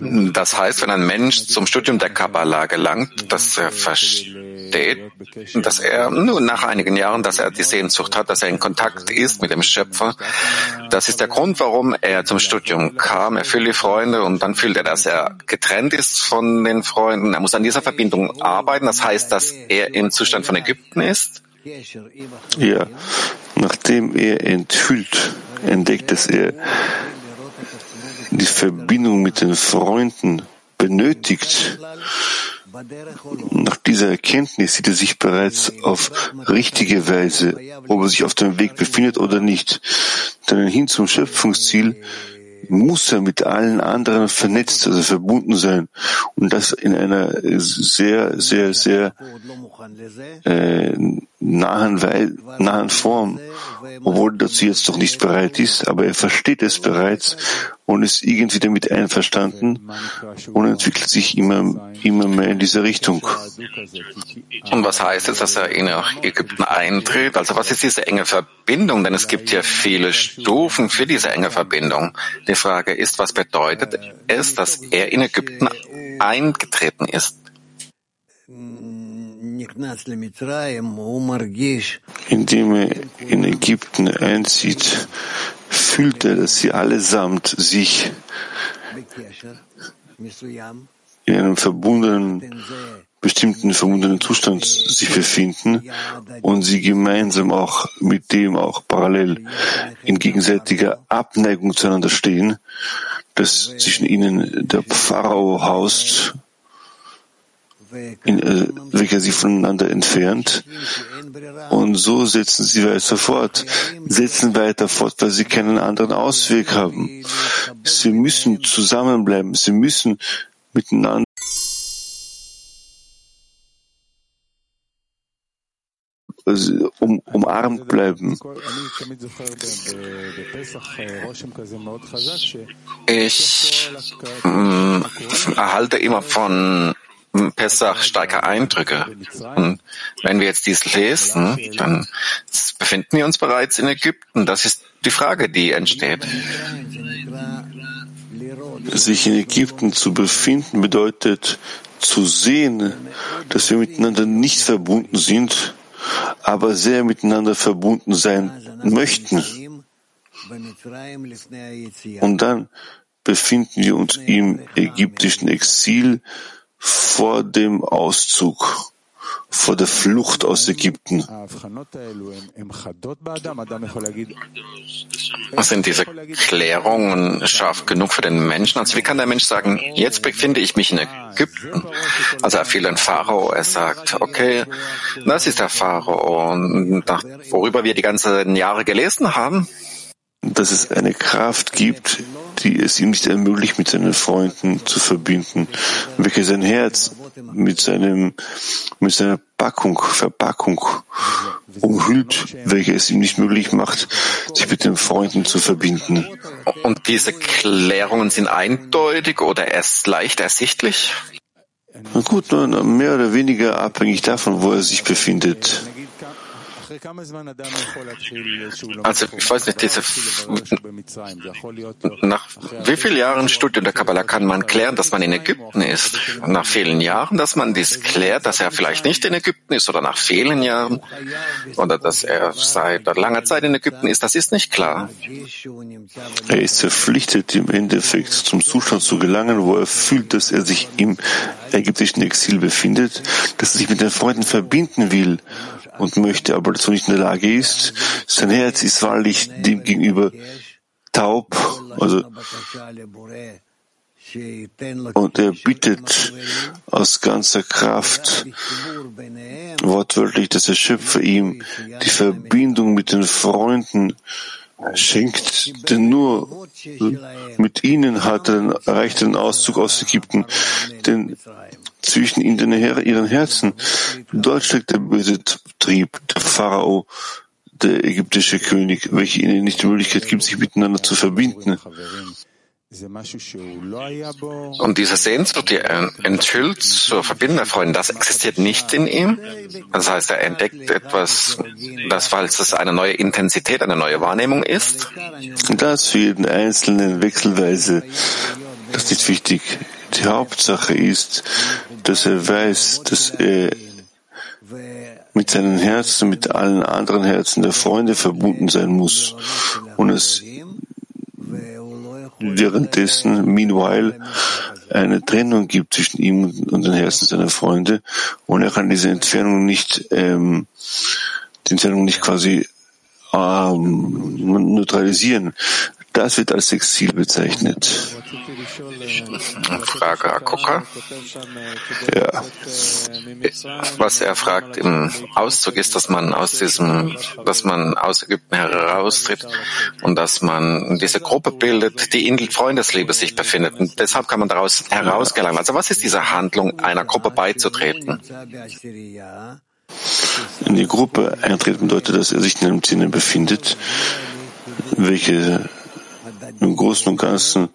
Speaker 9: Das heißt, wenn ein Mensch zum Studium der Kabbalah gelangt, dass er versteht, dass er nur nach einigen Jahren, dass er die Sehnsucht hat, dass er in Kontakt ist mit dem Schöpfer. Das ist der Grund, warum er zum Studium kam. Er fühlt die Freunde und dann fühlt er, dass er getrennt ist von den Freunden. Er muss an dieser Verbindung arbeiten. Das heißt, dass er im Zustand von Ägypten ist.
Speaker 10: Ja, nachdem er enthüllt, entdeckt, dass er die Verbindung mit den Freunden benötigt, nach dieser Erkenntnis sieht er sich bereits auf richtige Weise, ob er sich auf dem Weg befindet oder nicht. Denn hin zum Schöpfungsziel muss er mit allen anderen vernetzt, also verbunden sein. Und das in einer sehr, sehr, sehr äh, nahen, nahen Form, obwohl dazu jetzt noch nicht bereit ist, aber er versteht es bereits und ist irgendwie damit einverstanden und entwickelt sich immer, immer mehr in diese Richtung.
Speaker 9: Und was heißt es, dass er in Ägypten eintritt? Also was ist diese enge Verbindung? Denn es gibt ja viele Stufen für diese enge Verbindung. Die Frage ist, was bedeutet es, dass er in Ägypten eingetreten ist?
Speaker 10: Indem er in Ägypten einzieht, fühlt er, dass sie allesamt sich in einem verbundenen, bestimmten verbundenen Zustand sich befinden und sie gemeinsam auch mit dem auch parallel in gegenseitiger Abneigung zueinander stehen, dass zwischen ihnen der Pharao haust in, äh, welcher sie voneinander entfernt. Und so setzen sie weiter fort, setzen weiter fort, weil sie keinen anderen Ausweg haben. Sie müssen zusammenbleiben, sie müssen miteinander um, umarmt bleiben.
Speaker 9: Ich äh, erhalte immer von Pesach starke Eindrücke. Und wenn wir jetzt dies lesen, dann befinden wir uns bereits in Ägypten. Das ist die Frage, die entsteht.
Speaker 10: Sich in Ägypten zu befinden bedeutet zu sehen, dass wir miteinander nicht verbunden sind, aber sehr miteinander verbunden sein möchten. Und dann befinden wir uns im ägyptischen Exil vor dem Auszug, vor der Flucht aus Ägypten.
Speaker 9: Sind diese Klärungen scharf genug für den Menschen? Also wie kann der Mensch sagen, jetzt befinde ich mich in Ägypten? Also er fiel ein Pharao, er sagt, okay, das ist der Pharao. Und nach, worüber wir die ganzen Jahre gelesen haben,
Speaker 10: dass es eine Kraft gibt, die es ihm nicht ermöglicht, mit seinen Freunden zu verbinden, welche sein Herz mit seinem, mit seiner Packung, Verpackung umhüllt, welche es ihm nicht möglich macht, sich mit den Freunden zu verbinden.
Speaker 9: Und diese Klärungen sind eindeutig oder erst leicht ersichtlich?
Speaker 10: Na gut, mehr oder weniger abhängig davon, wo er sich befindet.
Speaker 9: Also ich weiß nicht, diese, nach wie vielen Jahren Studium der Kabbalah kann man klären, dass man in Ägypten ist? Nach vielen Jahren, dass man dies klärt, dass er vielleicht nicht in Ägypten ist oder nach vielen Jahren oder dass er seit langer Zeit in Ägypten ist, das ist nicht klar.
Speaker 10: Er ist verpflichtet, im Endeffekt zum Zustand zu gelangen, wo er fühlt, dass er sich im ägyptischen Exil befindet, dass er sich mit den Freunden verbinden will und möchte, aber dazu nicht in der Lage ist. Sein Herz ist wahrlich dem gegenüber taub, also und er bittet aus ganzer Kraft wortwörtlich, dass der Schöpfer ihm die Verbindung mit den Freunden schenkt, denn nur mit ihnen hat er erreicht den Auszug aus Ägypten, denn zwischen ihnen ihren Herzen, dort steckt der böse Trieb, der Pharao, der ägyptische König, welcher ihnen nicht die Möglichkeit gibt, sich miteinander zu verbinden.
Speaker 9: Und diese Sehnsucht, die er enthüllt zur Verbindung der Freunde, das existiert nicht in ihm. Das heißt, er entdeckt etwas, das, weil es eine neue Intensität, eine neue Wahrnehmung ist.
Speaker 10: Das für jeden Einzelnen wechselweise. Das ist wichtig. Die Hauptsache ist, dass er weiß, dass er mit seinen Herzen, mit allen anderen Herzen der Freunde verbunden sein muss und es währenddessen, meanwhile, eine Trennung gibt zwischen ihm und den Herzen seiner Freunde und er kann diese Entfernung nicht, ähm, die Entfernung nicht quasi ähm, neutralisieren. Das wird als Exil bezeichnet.
Speaker 9: Frage Akuka.
Speaker 10: Ja.
Speaker 9: Was er fragt im Auszug ist, dass man aus diesem, dass man aus Ägypten heraustritt und dass man diese Gruppe bildet, die in Freundesliebe sich befindet. Und deshalb kann man daraus herausgelangen. Also was ist diese Handlung, einer Gruppe beizutreten?
Speaker 10: In die Gruppe eintreten bedeutet, dass er sich in einem Sinne befindet, welche im Großen und Ganzen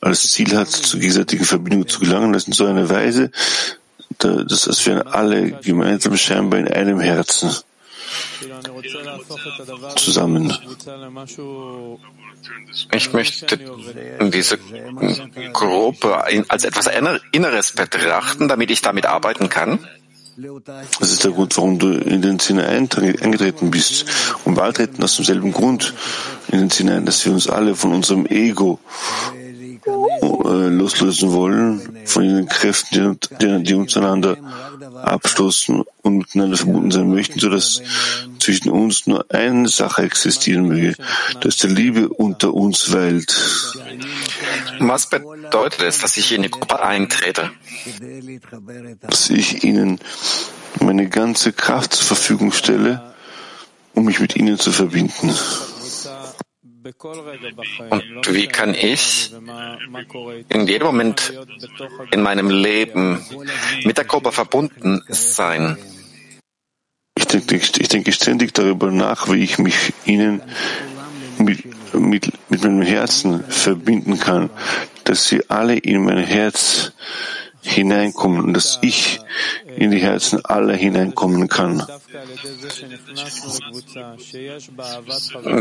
Speaker 10: als Ziel hat, zur gegenseitigen Verbindung zu gelangen, das in so einer Weise, dass, dass wir alle gemeinsam scheinbar in einem Herzen zusammen.
Speaker 9: Ich möchte diese Gruppe als etwas Inneres betrachten, damit ich damit arbeiten kann.
Speaker 10: Das ist der Grund, warum du in den Sinne eingetreten bist. Und wir treten aus demselben Grund in den Sinne ein, dass wir uns alle von unserem Ego äh, loslösen wollen, von den Kräften, die, die untereinander abstoßen und miteinander verbunden sein möchten, sodass zwischen uns nur eine Sache existieren möge, dass die Liebe unter uns weilt.
Speaker 9: Was bedeutet es, dass ich in die Gruppe eintrete?
Speaker 10: Dass ich ihnen meine ganze Kraft zur Verfügung stelle, um mich mit ihnen zu verbinden.
Speaker 9: Und wie kann ich in jedem Moment in meinem Leben mit der Gruppe verbunden sein?
Speaker 10: Ich denke, ich denke ständig darüber nach, wie ich mich ihnen mit, mit, mit meinem Herzen verbinden kann, dass sie alle in mein Herz hineinkommen und dass ich in die Herzen aller hineinkommen kann.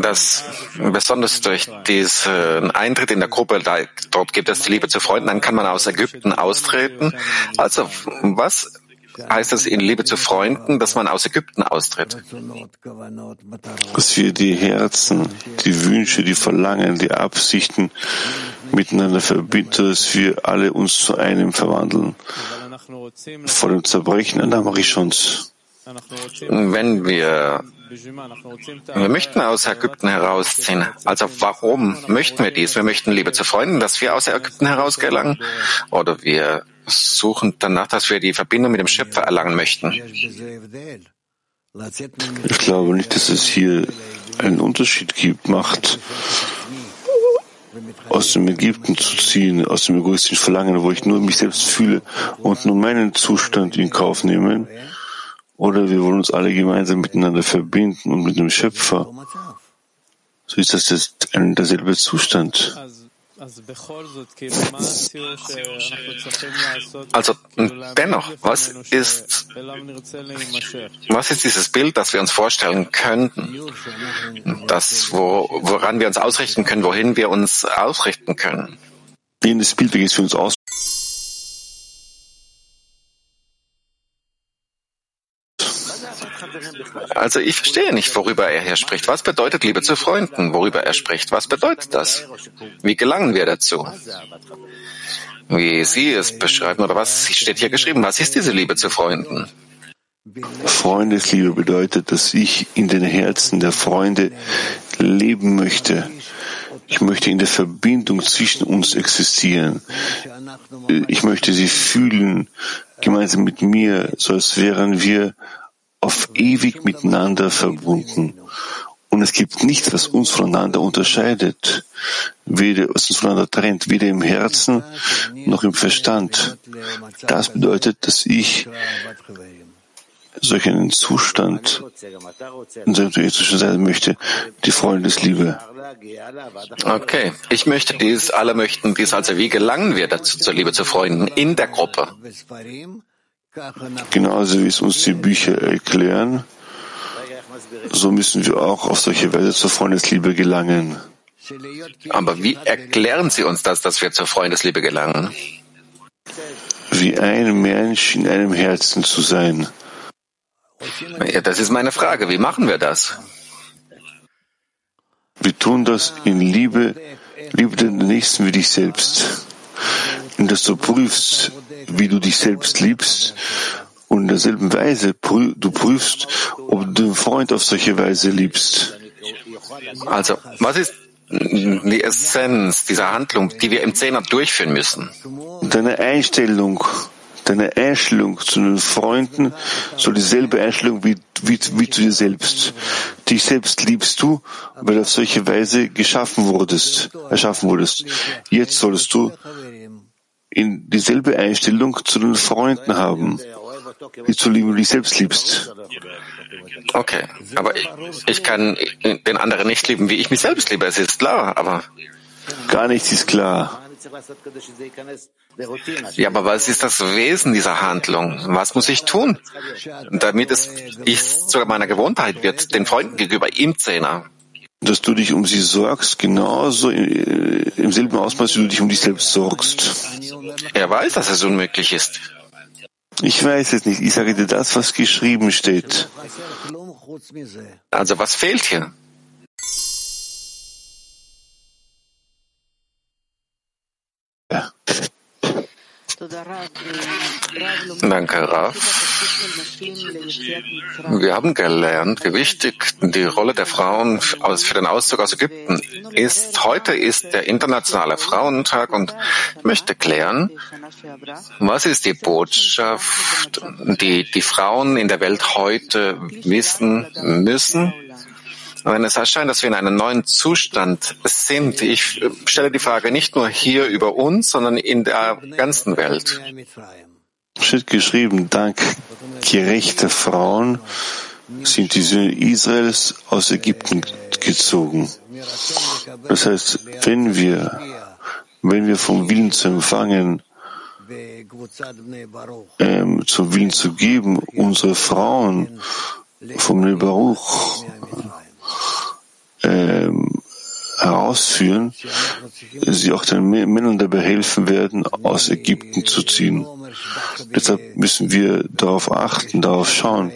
Speaker 9: Das besonders durch diesen Eintritt in der Gruppe, da, dort gibt es die Liebe zu Freunden, dann kann man aus Ägypten austreten. Also was heißt das in Liebe zu Freunden, dass man aus Ägypten austritt?
Speaker 10: Dass wir die Herzen, die Wünsche, die Verlangen, die Absichten miteinander verbinden, dass wir alle uns zu einem verwandeln. Vor dem Zerbrechen einer Marichons.
Speaker 9: Wenn wir wir möchten aus Ägypten herausziehen. Also warum möchten wir dies? Wir möchten Liebe zu Freunden, dass wir aus Ägypten herausgelangen? Oder wir suchen danach, dass wir die Verbindung mit dem Schöpfer erlangen möchten?
Speaker 10: Ich glaube nicht, dass es hier einen Unterschied gibt, Macht aus dem Ägypten zu ziehen, aus dem egoistischen Verlangen, wo ich nur mich selbst fühle und nur meinen Zustand in Kauf nehmen, oder wir wollen uns alle gemeinsam miteinander verbinden und mit dem Schöpfer. So ist das jetzt ein derselbe Zustand.
Speaker 9: Also dennoch, was ist, was ist dieses Bild, das wir uns vorstellen könnten, das, wo, woran wir uns ausrichten können, wohin wir uns ausrichten können?
Speaker 10: Jenes Bild, welches wir uns aus
Speaker 9: Also ich verstehe nicht, worüber er hier spricht. Was bedeutet Liebe zu Freunden, worüber er spricht? Was bedeutet das? Wie gelangen wir dazu? Wie Sie es beschreiben oder was steht hier geschrieben? Was ist diese Liebe zu Freunden?
Speaker 10: Freundesliebe bedeutet, dass ich in den Herzen der Freunde leben möchte. Ich möchte in der Verbindung zwischen uns existieren. Ich möchte sie fühlen, gemeinsam mit mir, so als wären wir auf ewig miteinander verbunden. Und es gibt nichts, was uns voneinander unterscheidet, weder, was uns voneinander trennt, weder im Herzen noch im Verstand. Das bedeutet, dass ich solch einen Zustand in seinem Zustand sein möchte, die Freundesliebe.
Speaker 9: Okay, ich möchte dies, alle möchten dies, also wie gelangen wir dazu zur Liebe zu Freunden in der Gruppe?
Speaker 10: Genauso wie es uns die Bücher erklären, so müssen wir auch auf solche Weise zur Freundesliebe gelangen.
Speaker 9: Aber wie erklären Sie uns das, dass wir zur Freundesliebe gelangen?
Speaker 10: Wie ein Mensch in einem Herzen zu sein.
Speaker 9: Ja, das ist meine Frage. Wie machen wir das?
Speaker 10: Wir tun das in Liebe, liebe den Nächsten wie dich selbst. Und dass du prüfst, wie du dich selbst liebst und in derselben Weise du prüfst, ob du den Freund auf solche Weise liebst.
Speaker 9: Also, was ist die Essenz dieser Handlung, die wir im Zehner durchführen müssen?
Speaker 10: Deine Einstellung, deine Einstellung zu den Freunden soll dieselbe Einstellung wie, wie, wie zu dir selbst. Dich selbst liebst du, weil du auf solche Weise geschaffen wurdest, erschaffen wurdest. Jetzt solltest du in dieselbe Einstellung zu den Freunden haben, wie zu lieben, wie du dich selbst liebst.
Speaker 9: Okay, aber ich, ich kann den anderen nicht lieben, wie ich mich selbst liebe. Es ist klar, aber
Speaker 10: gar nichts ist klar.
Speaker 9: Ja, aber was ist das Wesen dieser Handlung? Was muss ich tun, damit es ich zu meiner Gewohnheit wird, den Freunden gegenüber im Zehner?
Speaker 10: Dass du dich um sie sorgst, genauso im selben Ausmaß, wie du dich um dich selbst sorgst.
Speaker 9: Er weiß, dass es unmöglich ist.
Speaker 10: Ich weiß es nicht. Ich sage dir das, was geschrieben steht.
Speaker 9: Also was fehlt hier? Danke, Rav. Wir haben gelernt, wie wichtig die Rolle der Frauen für den Auszug aus Ägypten ist. Heute ist der internationale Frauentag und ich möchte klären, was ist die Botschaft, die die Frauen in der Welt heute wissen müssen, wenn es erscheint, dass wir in einem neuen Zustand sind, ich stelle die Frage nicht nur hier über uns, sondern in der ganzen Welt.
Speaker 10: Steht geschrieben, dank gerechter Frauen sind die Söhne Israels aus Ägypten gezogen. Das heißt, wenn wir, wenn wir vom Willen zu empfangen, ähm, zum Willen zu geben, unsere Frauen vom Baruch ähm, herausführen, sie auch den Männern dabei helfen werden, aus Ägypten zu ziehen. Deshalb müssen wir darauf achten, darauf schauen.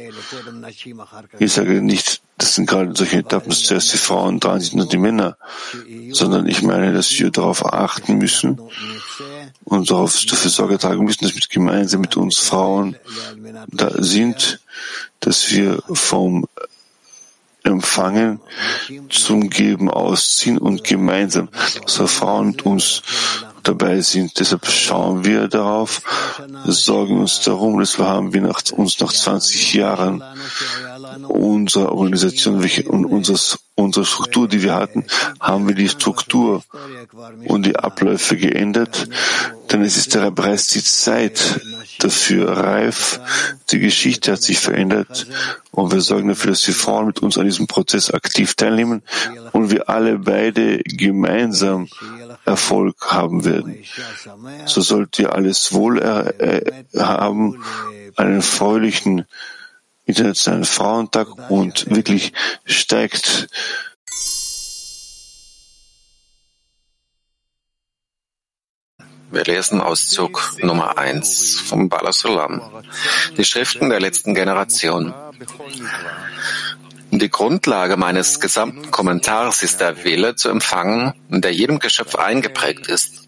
Speaker 10: Ich sage nicht, das sind gerade solche Etappen, zuerst die Frauen dran sind und die Männer, sondern ich meine, dass wir darauf achten müssen und darauf dafür Sorge tragen müssen, dass wir gemeinsam mit uns Frauen da sind, dass wir vom empfangen, zum Geben ausziehen und gemeinsam, dass Frauen mit uns dabei sind. Deshalb schauen wir darauf, sorgen uns darum, dass wir haben wir nach, uns nach 20 Jahren unserer Organisation welche, und unseres, unsere Struktur, die wir hatten, haben wir die Struktur und die Abläufe geändert, denn es ist bereits die Zeit dafür reif. Die Geschichte hat sich verändert und wir sorgen dafür, dass die Frauen mit uns an diesem Prozess aktiv teilnehmen und wir alle beide gemeinsam Erfolg haben werden. So sollt ihr alles wohl äh, haben, einen fröhlichen Internationalen Frauentag und wirklich steigt
Speaker 9: Wir lesen Auszug Nummer eins vom Balasulam. Die Schriften der letzten Generation. Die Grundlage meines gesamten Kommentars ist der Wille zu empfangen, der jedem Geschöpf eingeprägt ist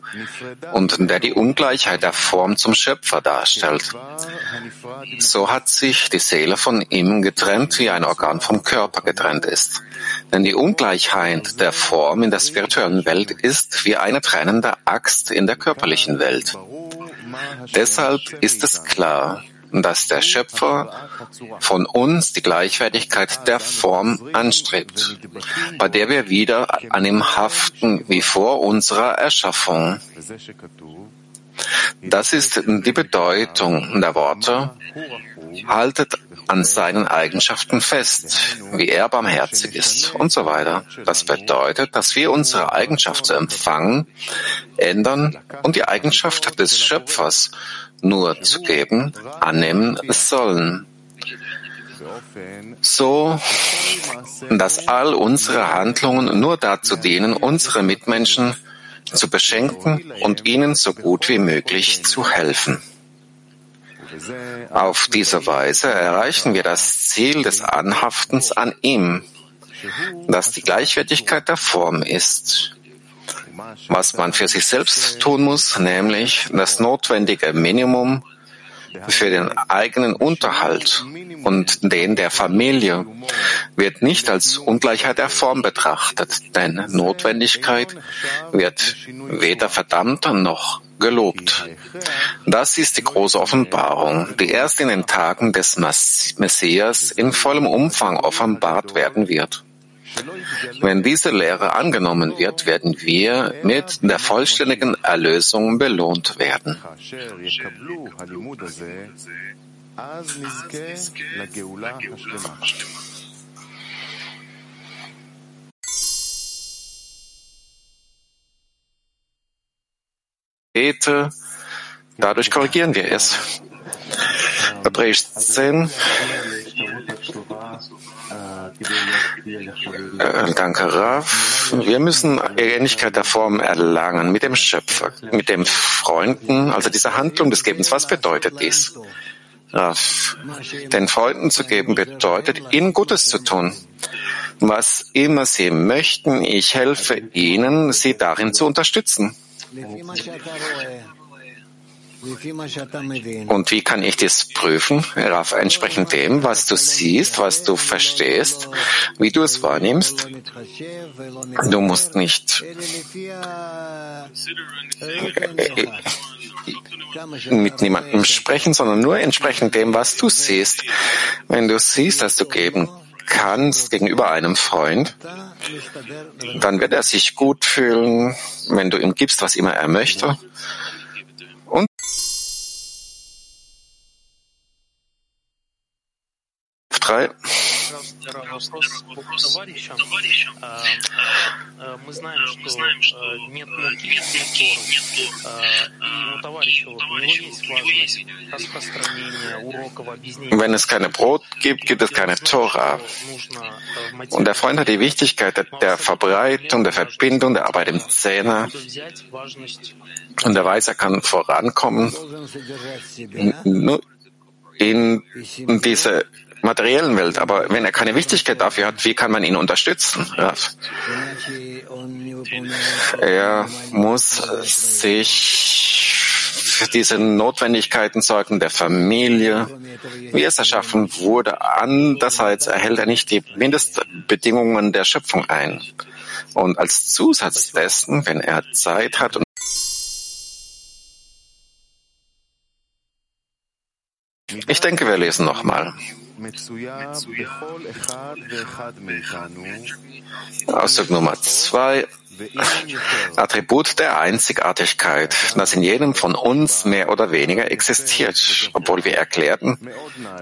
Speaker 9: und der die Ungleichheit der Form zum Schöpfer darstellt. So hat sich die Seele von ihm getrennt, wie ein Organ vom Körper getrennt ist. Denn die Ungleichheit der Form in der spirituellen Welt ist wie eine trennende Axt in der körperlichen Welt. Deshalb ist es klar, dass der Schöpfer von uns die Gleichwertigkeit der Form anstrebt, bei der wir wieder an ihm haften wie vor unserer Erschaffung. Das ist die Bedeutung der Worte. Haltet an seinen Eigenschaften fest, wie er barmherzig ist und so weiter. Das bedeutet, dass wir unsere Eigenschaft zu empfangen, ändern und die Eigenschaft des Schöpfers nur zu geben, annehmen sollen. So, dass all unsere Handlungen nur dazu dienen, unsere Mitmenschen zu beschenken und ihnen so gut wie möglich zu helfen. Auf diese Weise erreichen wir das Ziel des Anhaftens an ihm, das die Gleichwertigkeit der Form ist. Was man für sich selbst tun muss, nämlich das notwendige Minimum für den eigenen Unterhalt und den der Familie wird nicht als Ungleichheit der Form betrachtet, denn Notwendigkeit wird weder verdammt noch gelobt. Das ist die große Offenbarung, die erst in den Tagen des Messias in vollem Umfang offenbart werden wird. Wenn diese Lehre angenommen wird, werden wir mit der vollständigen Erlösung belohnt werden. Dadurch korrigieren wir es. Hebräisch 10. Äh, danke, Raf. Wir müssen Ähnlichkeit der Form erlangen mit dem Schöpfer, mit dem Freunden, also diese Handlung des Gebens. Was bedeutet dies? Raf. Den Freunden zu geben bedeutet, ihnen Gutes zu tun. Was immer sie möchten, ich helfe ihnen, sie darin zu unterstützen. Und wie kann ich das prüfen? Raff, entsprechend dem, was du siehst, was du verstehst, wie du es wahrnimmst. Du musst nicht mit niemandem sprechen, sondern nur entsprechend dem, was du siehst. Wenn du siehst, dass du geben kannst gegenüber einem Freund, dann wird er sich gut fühlen, wenn du ihm gibst, was immer er möchte. Und drei.
Speaker 11: вопрос, вопрос товарищам. Мы знаем, что нет муки, нет Торы. И у товарища, вот, у него есть важность распространения уроков, объяснения.
Speaker 9: Wenn es keine Brot gibt, gibt es keine Tora. Und der Freund hat die Wichtigkeit der Verbreitung, der Verbindung, der Arbeit im Zähne. Und der weiß, er kann vorankommen nur in diese materiellen Welt. Aber wenn er keine Wichtigkeit dafür hat, wie kann man ihn unterstützen? Er muss sich für diese Notwendigkeiten sorgen der Familie, wie es erschaffen wurde. Andererseits erhält er nicht die Mindestbedingungen der Schöpfung ein. Und als Zusatz dessen, wenn er Zeit hat und ich denke, wir lesen nochmal. Ausdruck Nummer zwei. Attribut der Einzigartigkeit, das in jedem von uns mehr oder weniger existiert, obwohl wir erklärten,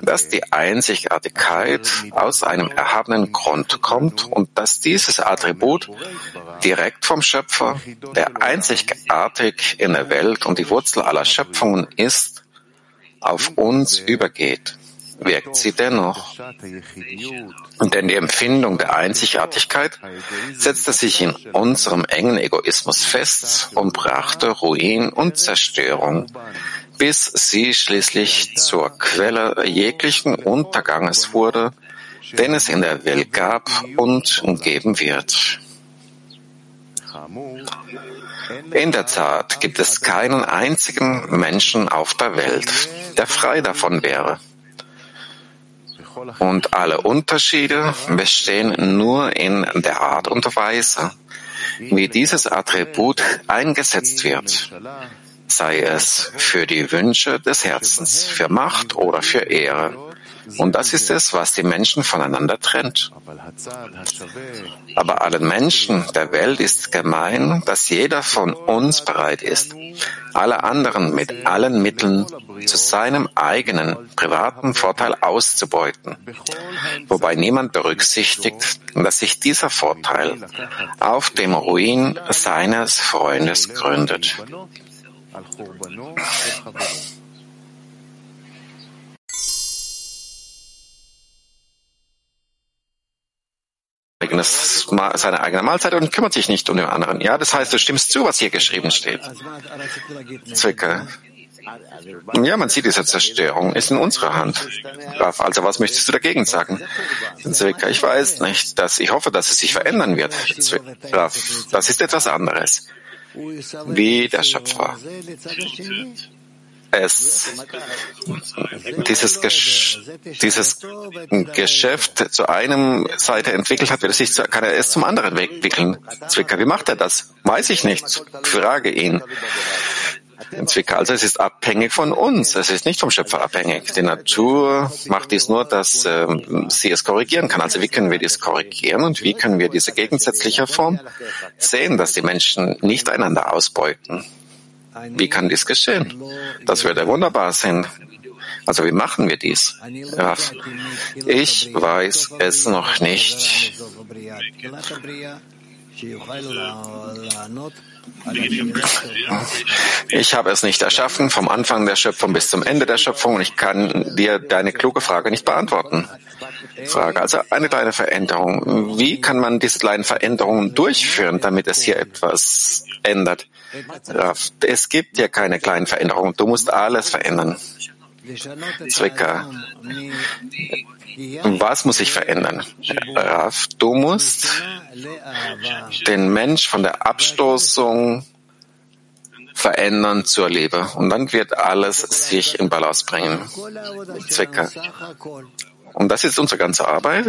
Speaker 9: dass die Einzigartigkeit aus einem erhabenen Grund kommt und dass dieses Attribut direkt vom Schöpfer, der einzigartig in der Welt und die Wurzel aller Schöpfungen ist, auf uns übergeht wirkt sie dennoch. Denn die Empfindung der Einzigartigkeit setzte sich in unserem engen Egoismus fest und brachte Ruin und Zerstörung, bis sie schließlich zur Quelle jeglichen Unterganges wurde, den es in der Welt gab und geben wird. In der Tat gibt es keinen einzigen Menschen auf der Welt, der frei davon wäre. Und alle Unterschiede bestehen nur in der Art und Weise, wie dieses Attribut eingesetzt wird, sei es für die Wünsche des Herzens, für Macht oder für Ehre, Und das ist es, was die Menschen voneinander trennt. Aber allen Menschen der Welt ist gemein, dass jeder von uns bereit ist, alle anderen mit allen Mitteln zu seinem eigenen privaten Vorteil auszubeuten, wobei niemand berücksichtigt, dass sich dieser Vorteil auf dem Ruin seines Freundes gründet. Eigenes, seine eigene Mahlzeit und kümmert sich nicht um den anderen. Ja, das heißt, du stimmst zu, was hier geschrieben steht. Zwicke. Ja, man sieht diese Zerstörung ist in unserer Hand. Also was möchtest du dagegen sagen? Zwicke, ich weiß nicht. Dass, ich hoffe, dass es sich verändern wird. Raf, das ist etwas anderes. Wie der Schöpfer es dieses, Gesch dieses Geschäft zu einem Seite entwickelt hat, wird es sich zu, kann er es zum anderen entwickeln. Zwicker, wie macht er das? Weiß ich nicht. Frage ihn. Zwicker, also es ist abhängig von uns, es ist nicht vom Schöpfer abhängig. Die Natur macht dies nur, dass äh, sie es korrigieren kann. Also wie können wir dies korrigieren und wie können wir diese gegensätzliche Form sehen, dass die Menschen nicht einander ausbeuten? Wie kann dies geschehen? Das würde wunderbar sein. Also wie machen wir dies? Ich weiß es noch nicht. Ich habe es nicht erschaffen, vom Anfang der Schöpfung bis zum Ende der Schöpfung, und ich kann dir deine kluge Frage nicht beantworten. Frage, also eine kleine Veränderung. Wie kann man diese kleinen Veränderungen durchführen, damit es hier etwas ändert? Es gibt ja keine kleinen Veränderungen. Du musst alles verändern. Zwicker. Was muss sich verändern? Raf, du musst den Mensch von der Abstoßung verändern zur Liebe. Und dann wird alles sich in Balance bringen. Zwicker. Und das ist unsere ganze Arbeit.